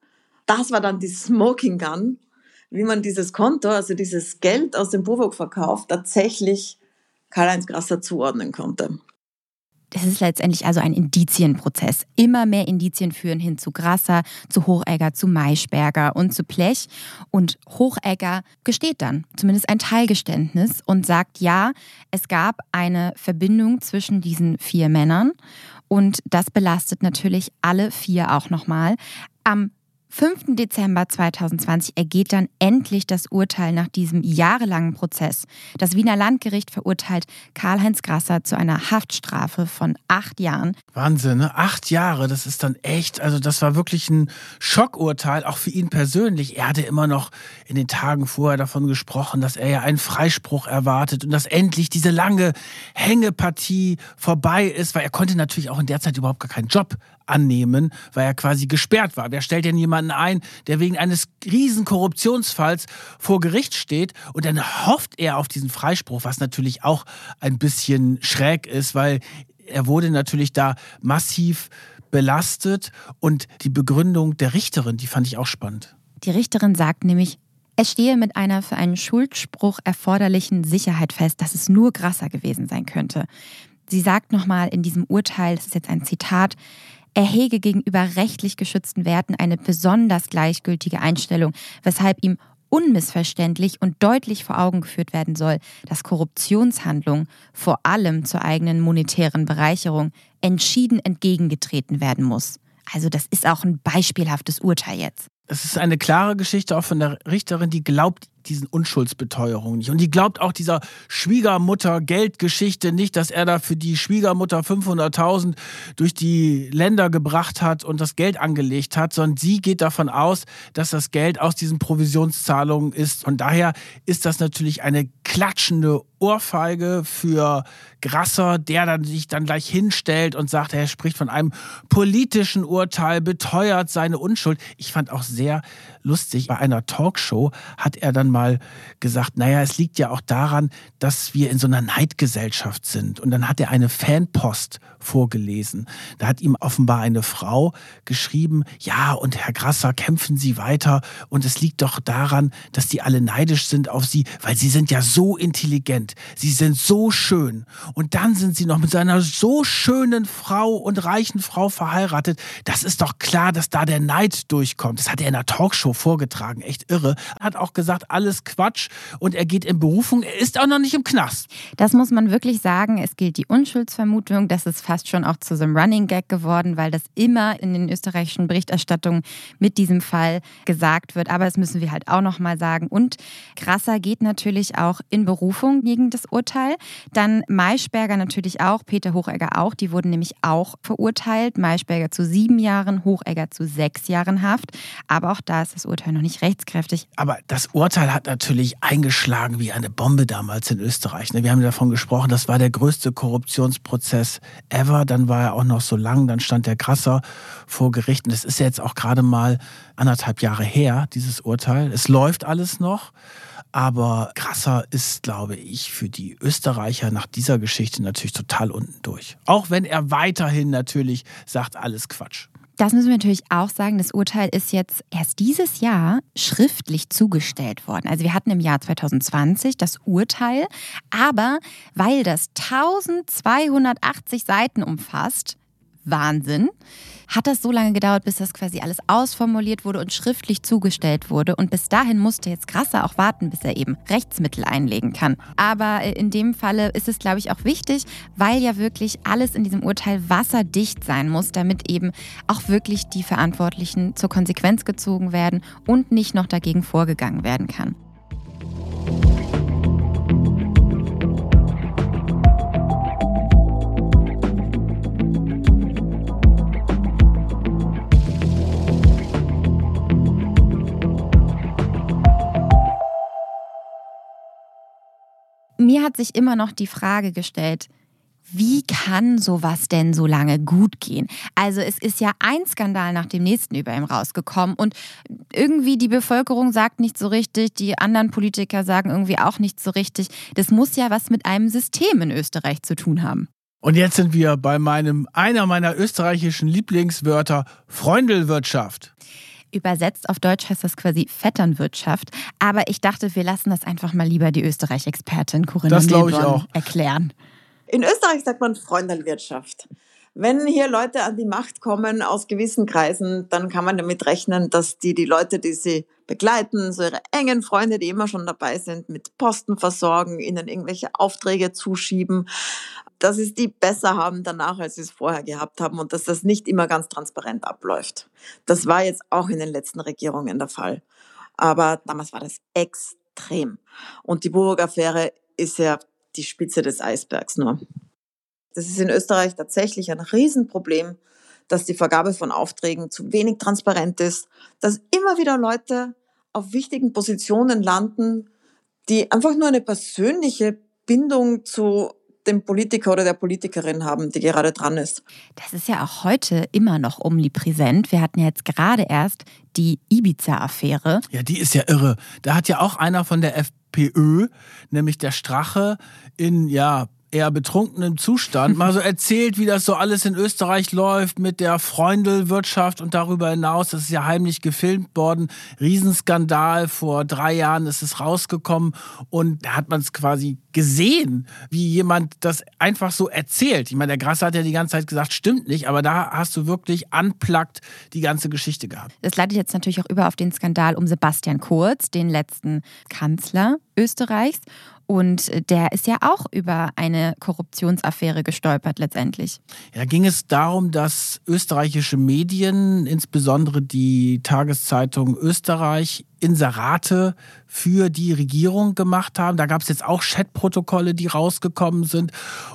das war dann die Smoking Gun, wie man dieses Konto, also dieses Geld aus dem Buwok-Verkauf tatsächlich Karl-Heinz Grasser zuordnen konnte. Das ist letztendlich also ein Indizienprozess. Immer mehr Indizien führen hin zu Grasser, zu Hochegger, zu Maischberger und zu Plech. Und Hochegger gesteht dann zumindest ein Teilgeständnis und sagt, ja, es gab eine Verbindung zwischen diesen vier Männern. Und das belastet natürlich alle vier auch nochmal. Am 5. Dezember 2020 ergeht dann endlich das Urteil nach diesem jahrelangen Prozess. Das Wiener Landgericht verurteilt Karl-Heinz Grasser zu einer Haftstrafe von acht Jahren. Wahnsinn, ne? Acht Jahre, das ist dann echt, also das war wirklich ein Schockurteil, auch für ihn persönlich. Er hatte immer noch in den Tagen vorher davon gesprochen, dass er ja einen Freispruch erwartet und dass endlich diese lange Hängepartie vorbei ist, weil er konnte natürlich auch in der Zeit überhaupt gar keinen Job annehmen, weil er quasi gesperrt war. Wer stellt denn jemanden ein, der wegen eines riesen Korruptionsfalls vor Gericht steht und dann hofft er auf diesen Freispruch, was natürlich auch ein bisschen schräg ist, weil er wurde natürlich da massiv belastet und die Begründung der Richterin, die fand ich auch spannend. Die Richterin sagt nämlich, es stehe mit einer für einen Schuldspruch erforderlichen Sicherheit fest, dass es nur Grasser gewesen sein könnte. Sie sagt nochmal in diesem Urteil, das ist jetzt ein Zitat, er hege gegenüber rechtlich geschützten Werten eine besonders gleichgültige Einstellung, weshalb ihm unmissverständlich und deutlich vor Augen geführt werden soll, dass Korruptionshandlungen vor allem zur eigenen monetären Bereicherung entschieden entgegengetreten werden muss. Also das ist auch ein beispielhaftes Urteil jetzt. Es ist eine klare Geschichte auch von der Richterin, die glaubt diesen Unschuldsbeteuerungen nicht. Und die glaubt auch dieser Schwiegermutter-Geldgeschichte nicht, dass er da für die Schwiegermutter 500.000 durch die Länder gebracht hat und das Geld angelegt hat, sondern sie geht davon aus, dass das Geld aus diesen Provisionszahlungen ist. Und daher ist das natürlich eine klatschende Ohrfeige für Grasser, der dann sich dann gleich hinstellt und sagt, er spricht von einem politischen Urteil, beteuert seine Unschuld. Ich fand auch sehr lustig, bei einer Talkshow hat er dann mal gesagt, naja, es liegt ja auch daran, dass wir in so einer Neidgesellschaft sind. Und dann hat er eine Fanpost vorgelesen. Da hat ihm offenbar eine Frau geschrieben, ja, und Herr Grasser, kämpfen Sie weiter. Und es liegt doch daran, dass die alle neidisch sind auf Sie, weil Sie sind ja so intelligent, sie sind so schön und dann sind sie noch mit seiner so schönen Frau und reichen Frau verheiratet. Das ist doch klar, dass da der Neid durchkommt. Das hat er in der Talkshow vorgetragen, echt irre. Hat auch gesagt, alles Quatsch und er geht in Berufung. Er ist auch noch nicht im Knast. Das muss man wirklich sagen. Es gilt die Unschuldsvermutung. Das ist fast schon auch zu so einem Running Gag geworden, weil das immer in den österreichischen Berichterstattungen mit diesem Fall gesagt wird. Aber das müssen wir halt auch noch mal sagen. Und Krasser geht natürlich auch in Berufung gegen das Urteil. Dann Maischberger natürlich auch, Peter Hochegger auch. Die wurden nämlich auch verurteilt. Maischberger zu sieben Jahren, Hochegger zu sechs Jahren Haft. Aber auch da ist das Urteil noch nicht rechtskräftig. Aber das Urteil hat natürlich eingeschlagen wie eine Bombe damals in Österreich. Ne? Wir haben davon gesprochen, das war der größte Korruptionsprozess ever. Dann war er auch noch so lang, dann stand der Krasser vor Gericht. Und das ist jetzt auch gerade mal anderthalb Jahre her, dieses Urteil. Es läuft alles noch. Aber krasser ist, glaube ich, für die Österreicher nach dieser Geschichte natürlich total unten durch. Auch wenn er weiterhin natürlich sagt, alles Quatsch. Das müssen wir natürlich auch sagen. Das Urteil ist jetzt erst dieses Jahr schriftlich zugestellt worden. Also wir hatten im Jahr 2020 das Urteil, aber weil das 1280 Seiten umfasst, Wahnsinn, hat das so lange gedauert, bis das quasi alles ausformuliert wurde und schriftlich zugestellt wurde. Und bis dahin musste jetzt Krasser auch warten, bis er eben Rechtsmittel einlegen kann. Aber äh, in dem Falle ist es, glaube ich, auch wichtig, weil ja wirklich alles in diesem Urteil wasserdicht sein muss, damit eben auch wirklich die Verantwortlichen zur Konsequenz gezogen werden und nicht noch dagegen vorgegangen werden kann. Mir hat sich immer noch die Frage gestellt, wie kann sowas denn so lange gut gehen? Also es ist ja ein Skandal nach dem nächsten über ihm rausgekommen und irgendwie die Bevölkerung sagt nicht so richtig, die anderen Politiker sagen irgendwie auch nicht so richtig. Das muss ja was mit einem System in Österreich zu tun haben. Und jetzt sind wir bei meinem einer meiner österreichischen Lieblingswörter Freundelwirtschaft. Übersetzt auf Deutsch heißt das quasi Vetternwirtschaft. Aber ich dachte, wir lassen das einfach mal lieber die Österreich-Expertin Corinne das ich auch. erklären. In Österreich sagt man Freundelwirtschaft. Wenn hier Leute an die Macht kommen aus gewissen Kreisen, dann kann man damit rechnen, dass die die Leute, die sie begleiten, so ihre engen Freunde, die immer schon dabei sind, mit Posten versorgen, ihnen irgendwelche Aufträge zuschieben dass es die besser haben danach, als sie es vorher gehabt haben und dass das nicht immer ganz transparent abläuft. Das war jetzt auch in den letzten Regierungen der Fall. Aber damals war das extrem. Und die Burg-Affäre ist ja die Spitze des Eisbergs nur. Das ist in Österreich tatsächlich ein Riesenproblem, dass die Vergabe von Aufträgen zu wenig transparent ist, dass immer wieder Leute auf wichtigen Positionen landen, die einfach nur eine persönliche Bindung zu dem Politiker oder der Politikerin haben, die gerade dran ist. Das ist ja auch heute immer noch omnipräsent. Wir hatten ja jetzt gerade erst die Ibiza-Affäre. Ja, die ist ja irre. Da hat ja auch einer von der FPÖ, nämlich der Strache, in ja eher betrunkenen Zustand mal so erzählt, wie das so alles in Österreich läuft mit der Freundelwirtschaft und darüber hinaus. Das ist ja heimlich gefilmt worden. Riesenskandal. Vor drei Jahren ist es rausgekommen und da hat man es quasi gesehen, wie jemand das einfach so erzählt. Ich meine, der Grasse hat ja die ganze Zeit gesagt, stimmt nicht, aber da hast du wirklich anplagt die ganze Geschichte gehabt. Das leitet jetzt natürlich auch über auf den Skandal um Sebastian Kurz, den letzten Kanzler Österreichs. Und der ist ja auch über eine Korruptionsaffäre gestolpert letztendlich. Ja, ging es darum, dass österreichische Medien, insbesondere die Tageszeitung Österreich, Inserate für die Regierung gemacht haben. Da gab es jetzt auch Chatprotokolle, die rausgekommen sind.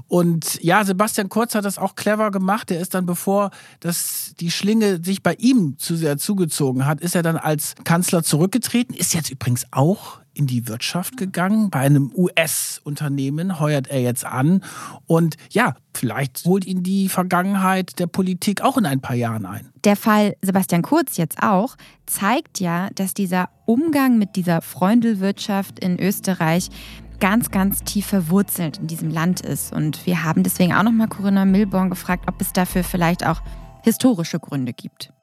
Und ja, Sebastian Kurz hat das auch clever gemacht. Er ist dann, bevor das, die Schlinge sich bei ihm zu sehr zugezogen hat, ist er dann als Kanzler zurückgetreten. Ist jetzt übrigens auch in die Wirtschaft gegangen. Bei einem US-Unternehmen heuert er jetzt an. Und ja, vielleicht holt ihn die Vergangenheit der Politik auch in ein paar Jahren ein. Der Fall Sebastian Kurz jetzt auch zeigt ja, dass dieser Umgang mit dieser Freundelwirtschaft in Österreich ganz, ganz tief verwurzelt in diesem Land ist. Und wir haben deswegen auch nochmal Corinna Milborn gefragt, ob es dafür vielleicht auch historische Gründe gibt.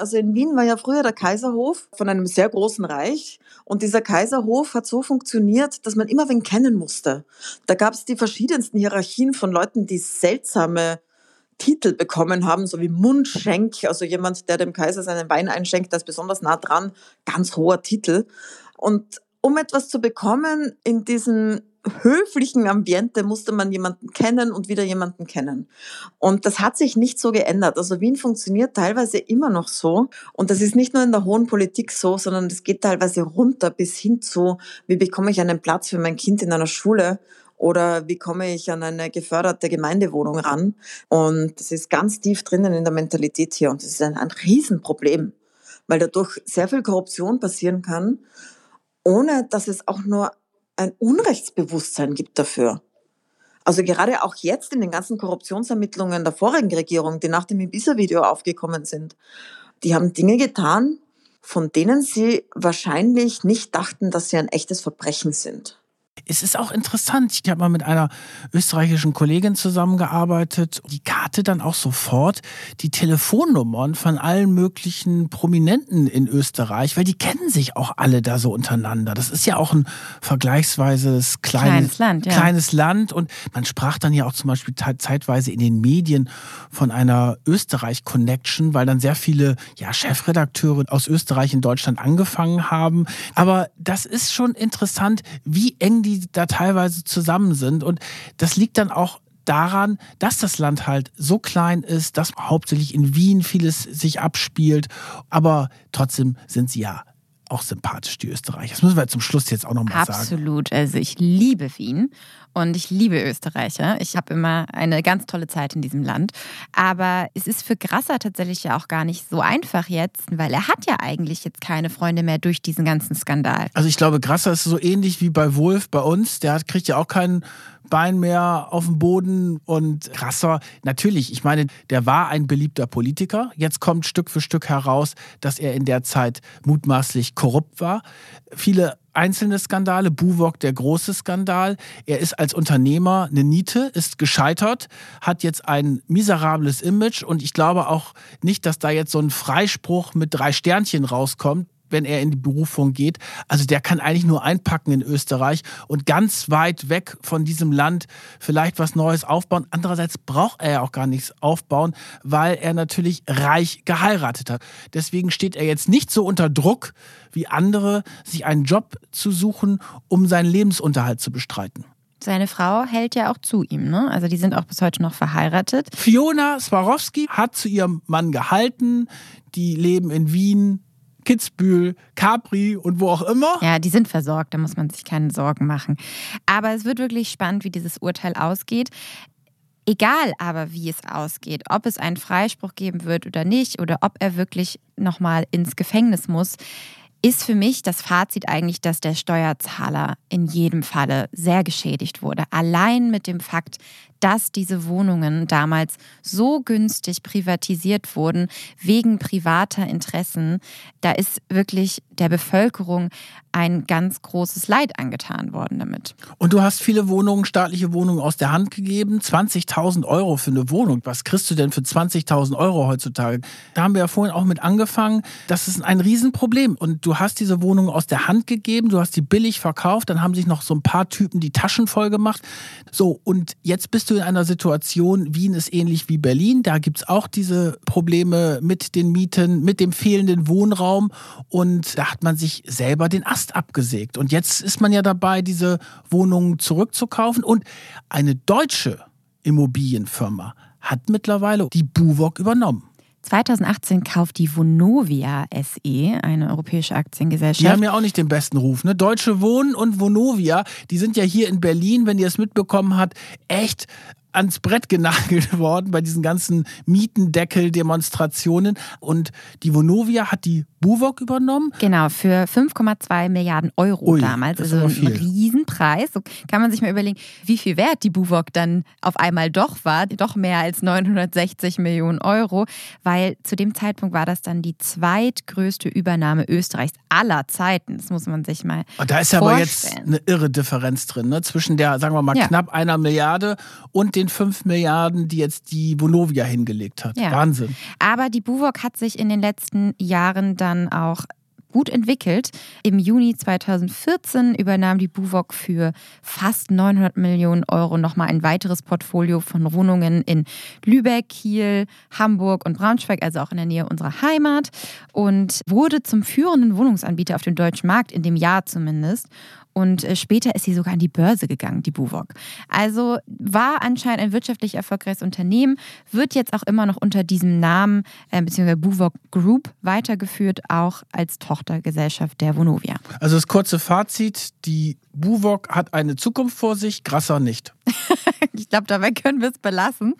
Also in Wien war ja früher der Kaiserhof von einem sehr großen Reich. Und dieser Kaiserhof hat so funktioniert, dass man immer wen kennen musste. Da gab es die verschiedensten Hierarchien von Leuten, die seltsame Titel bekommen haben, so wie Mundschenk, also jemand, der dem Kaiser seinen Wein einschenkt, das ist besonders nah dran, ganz hoher Titel. Und um etwas zu bekommen in diesem höflichen Ambiente musste man jemanden kennen und wieder jemanden kennen. Und das hat sich nicht so geändert. Also Wien funktioniert teilweise immer noch so. Und das ist nicht nur in der hohen Politik so, sondern es geht teilweise runter bis hin zu, wie bekomme ich einen Platz für mein Kind in einer Schule oder wie komme ich an eine geförderte Gemeindewohnung ran. Und das ist ganz tief drinnen in der Mentalität hier. Und das ist ein, ein Riesenproblem, weil dadurch sehr viel Korruption passieren kann, ohne dass es auch nur ein Unrechtsbewusstsein gibt dafür. Also gerade auch jetzt in den ganzen Korruptionsermittlungen der vorigen Regierung, die nach dem Ibiza-Video aufgekommen sind, die haben Dinge getan, von denen sie wahrscheinlich nicht dachten, dass sie ein echtes Verbrechen sind es ist auch interessant. Ich habe mal mit einer österreichischen Kollegin zusammengearbeitet. Die Karte dann auch sofort die Telefonnummern von allen möglichen Prominenten in Österreich, weil die kennen sich auch alle da so untereinander. Das ist ja auch ein vergleichsweise kleines, kleines Land. Ja. Kleines Land. Und man sprach dann ja auch zum Beispiel zeitweise in den Medien von einer Österreich-Connection, weil dann sehr viele ja, Chefredakteure aus Österreich in Deutschland angefangen haben. Aber das ist schon interessant, wie eng die da teilweise zusammen sind. Und das liegt dann auch daran, dass das Land halt so klein ist, dass hauptsächlich in Wien vieles sich abspielt. Aber trotzdem sind sie ja auch sympathisch, die Österreicher. Das müssen wir zum Schluss jetzt auch nochmal sagen. Absolut. Also ich liebe Wien und ich liebe Österreicher. Ich habe immer eine ganz tolle Zeit in diesem Land. Aber es ist für Grasser tatsächlich ja auch gar nicht so einfach jetzt, weil er hat ja eigentlich jetzt keine Freunde mehr durch diesen ganzen Skandal. Also ich glaube, Grasser ist so ähnlich wie bei Wolf bei uns. Der hat, kriegt ja auch keinen Bein mehr auf dem Boden und Grasser, natürlich, ich meine, der war ein beliebter Politiker. Jetzt kommt Stück für Stück heraus, dass er in der Zeit mutmaßlich korrupt war. Viele einzelne Skandale, Buwok der große Skandal. Er ist als Unternehmer eine Niete, ist gescheitert, hat jetzt ein miserables Image und ich glaube auch nicht, dass da jetzt so ein Freispruch mit drei Sternchen rauskommt wenn er in die Berufung geht. Also der kann eigentlich nur einpacken in Österreich und ganz weit weg von diesem Land vielleicht was Neues aufbauen. Andererseits braucht er ja auch gar nichts aufbauen, weil er natürlich reich geheiratet hat. Deswegen steht er jetzt nicht so unter Druck wie andere, sich einen Job zu suchen, um seinen Lebensunterhalt zu bestreiten. Seine Frau hält ja auch zu ihm, ne? Also die sind auch bis heute noch verheiratet. Fiona Swarovski hat zu ihrem Mann gehalten. Die leben in Wien, Kitzbühel, Capri und wo auch immer. Ja, die sind versorgt, da muss man sich keine Sorgen machen. Aber es wird wirklich spannend, wie dieses Urteil ausgeht. Egal aber, wie es ausgeht, ob es einen Freispruch geben wird oder nicht, oder ob er wirklich nochmal ins Gefängnis muss, ist für mich das Fazit eigentlich, dass der Steuerzahler in jedem Falle sehr geschädigt wurde. Allein mit dem Fakt, dass diese Wohnungen damals so günstig privatisiert wurden, wegen privater Interessen, da ist wirklich der Bevölkerung ein ganz großes Leid angetan worden damit. Und du hast viele Wohnungen, staatliche Wohnungen aus der Hand gegeben. 20.000 Euro für eine Wohnung. Was kriegst du denn für 20.000 Euro heutzutage? Da haben wir ja vorhin auch mit angefangen. Das ist ein Riesenproblem. Und du hast diese Wohnungen aus der Hand gegeben, du hast die billig verkauft, dann haben sich noch so ein paar Typen die Taschen voll gemacht. So, und jetzt bist du in einer Situation, Wien ist ähnlich wie Berlin, da gibt es auch diese Probleme mit den Mieten, mit dem fehlenden Wohnraum und da hat man sich selber den Ast abgesägt. Und jetzt ist man ja dabei, diese Wohnungen zurückzukaufen und eine deutsche Immobilienfirma hat mittlerweile die Buwok übernommen. 2018 kauft die Vonovia SE, eine europäische Aktiengesellschaft. Die haben ja auch nicht den besten Ruf. Ne? Deutsche Wohnen und Vonovia, die sind ja hier in Berlin, wenn ihr es mitbekommen habt, echt ans Brett genagelt worden bei diesen ganzen Mietendeckel-Demonstrationen. Und die Vonovia hat die Buwok übernommen. Genau, für 5,2 Milliarden Euro Ui, damals. Also ein Riesenpreis. So kann man sich mal überlegen, wie viel wert die Buwok dann auf einmal doch war. Doch mehr als 960 Millionen Euro, weil zu dem Zeitpunkt war das dann die zweitgrößte Übernahme Österreichs aller Zeiten. Das muss man sich mal. Und da ist ja aber jetzt eine irre Differenz drin, ne? zwischen der, sagen wir mal, ja. knapp einer Milliarde und dem den 5 Milliarden, die jetzt die Vonovia hingelegt hat. Ja. Wahnsinn. Aber die Buwok hat sich in den letzten Jahren dann auch gut entwickelt. Im Juni 2014 übernahm die Buwok für fast 900 Millionen Euro nochmal ein weiteres Portfolio von Wohnungen in Lübeck, Kiel, Hamburg und Braunschweig, also auch in der Nähe unserer Heimat und wurde zum führenden Wohnungsanbieter auf dem deutschen Markt, in dem Jahr zumindest. Und äh, später ist sie sogar an die Börse gegangen, die Buwok. Also war anscheinend ein wirtschaftlich erfolgreiches Unternehmen, wird jetzt auch immer noch unter diesem Namen äh, bzw. Buwok Group weitergeführt, auch als Tochtergesellschaft der Vonovia. Also das kurze Fazit, die Buwok hat eine Zukunft vor sich, Grasser nicht. ich glaube, dabei können wir es belassen.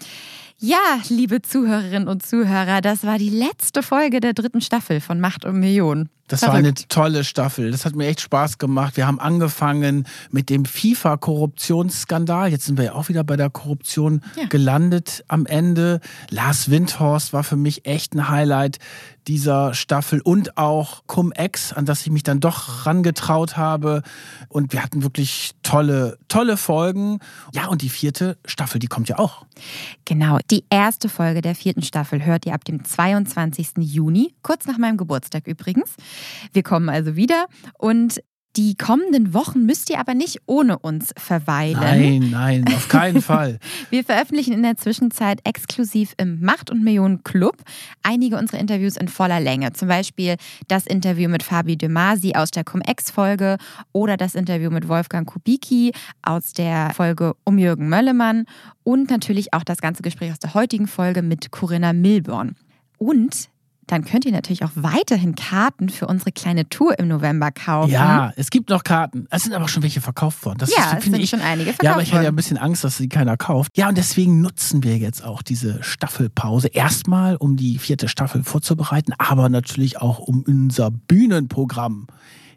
Ja, liebe Zuhörerinnen und Zuhörer, das war die letzte Folge der dritten Staffel von Macht und Millionen. Das Verrückt. war eine tolle Staffel. Das hat mir echt Spaß gemacht. Wir haben angefangen mit dem FIFA-Korruptionsskandal. Jetzt sind wir ja auch wieder bei der Korruption ja. gelandet am Ende. Lars Windhorst war für mich echt ein Highlight dieser Staffel und auch Cum-Ex, an das ich mich dann doch rangetraut habe. Und wir hatten wirklich tolle, tolle Folgen. Ja, und die vierte Staffel, die kommt ja auch. Genau, die erste Folge der vierten Staffel hört ihr ab dem 22. Juni, kurz nach meinem Geburtstag übrigens. Wir kommen also wieder und die kommenden Wochen müsst ihr aber nicht ohne uns verweilen. Nein, nein, auf keinen Fall. Wir veröffentlichen in der Zwischenzeit exklusiv im Macht und Millionen Club einige unserer Interviews in voller Länge. Zum Beispiel das Interview mit Fabi De Masi aus der Cum-Ex-Folge oder das Interview mit Wolfgang Kubicki aus der Folge um Jürgen Möllemann und natürlich auch das ganze Gespräch aus der heutigen Folge mit Corinna Milborn. Und dann könnt ihr natürlich auch weiterhin Karten für unsere kleine Tour im November kaufen. Ja, es gibt noch Karten. Es sind aber schon welche verkauft worden. Das ja, ist, es sind ich, schon einige verkauft worden. Ja, aber ich hatte ja ein bisschen Angst, dass sie keiner kauft. Ja, und deswegen nutzen wir jetzt auch diese Staffelpause. Erstmal, um die vierte Staffel vorzubereiten, aber natürlich auch um unser Bühnenprogramm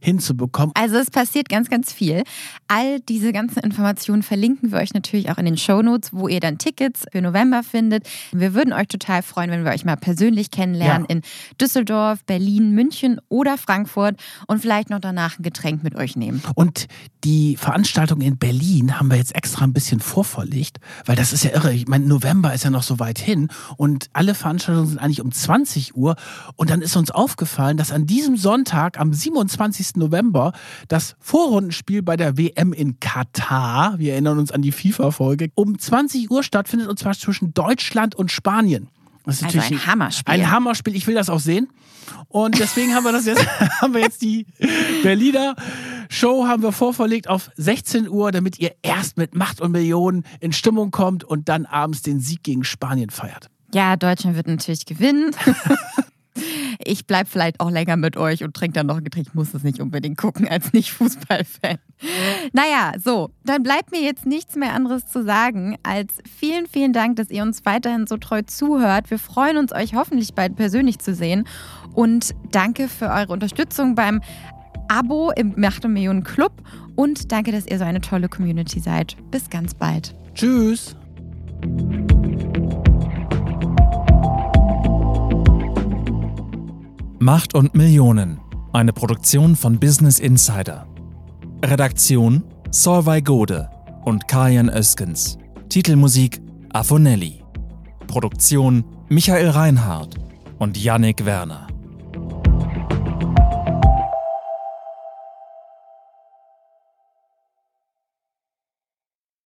hinzubekommen. Also es passiert ganz, ganz viel. All diese ganzen Informationen verlinken wir euch natürlich auch in den Shownotes, wo ihr dann Tickets für November findet. Wir würden euch total freuen, wenn wir euch mal persönlich kennenlernen ja. in Düsseldorf, Berlin, München oder Frankfurt und vielleicht noch danach ein Getränk mit euch nehmen. Und die Veranstaltung in Berlin haben wir jetzt extra ein bisschen vorverlegt, weil das ist ja irre. Ich meine, November ist ja noch so weit hin und alle Veranstaltungen sind eigentlich um 20 Uhr. Und dann ist uns aufgefallen, dass an diesem Sonntag, am 27. November das Vorrundenspiel bei der WM in Katar, wir erinnern uns an die FIFA-Folge, um 20 Uhr stattfindet und zwar zwischen Deutschland und Spanien. Das ist also ein Hammerspiel. Ein Hammerspiel. Ich will das auch sehen. Und deswegen haben wir das jetzt, haben wir jetzt die Berliner Show haben wir vorverlegt auf 16 Uhr, damit ihr erst mit Macht und Millionen in Stimmung kommt und dann abends den Sieg gegen Spanien feiert. Ja, Deutschland wird natürlich gewinnen. Ich bleibe vielleicht auch länger mit euch und trinke dann noch ein Getränk. Ich muss es nicht unbedingt gucken als Nicht-Fußballfan. Naja, so, dann bleibt mir jetzt nichts mehr anderes zu sagen als vielen, vielen Dank, dass ihr uns weiterhin so treu zuhört. Wir freuen uns, euch hoffentlich bald persönlich zu sehen. Und danke für eure Unterstützung beim Abo im Macht und Millionen Club. Und danke, dass ihr so eine tolle Community seid. Bis ganz bald. Tschüss. Macht und Millionen. Eine Produktion von Business Insider. Redaktion Solvay Gode und Kajan Öskens. Titelmusik Afonelli. Produktion Michael Reinhardt und Yannick Werner.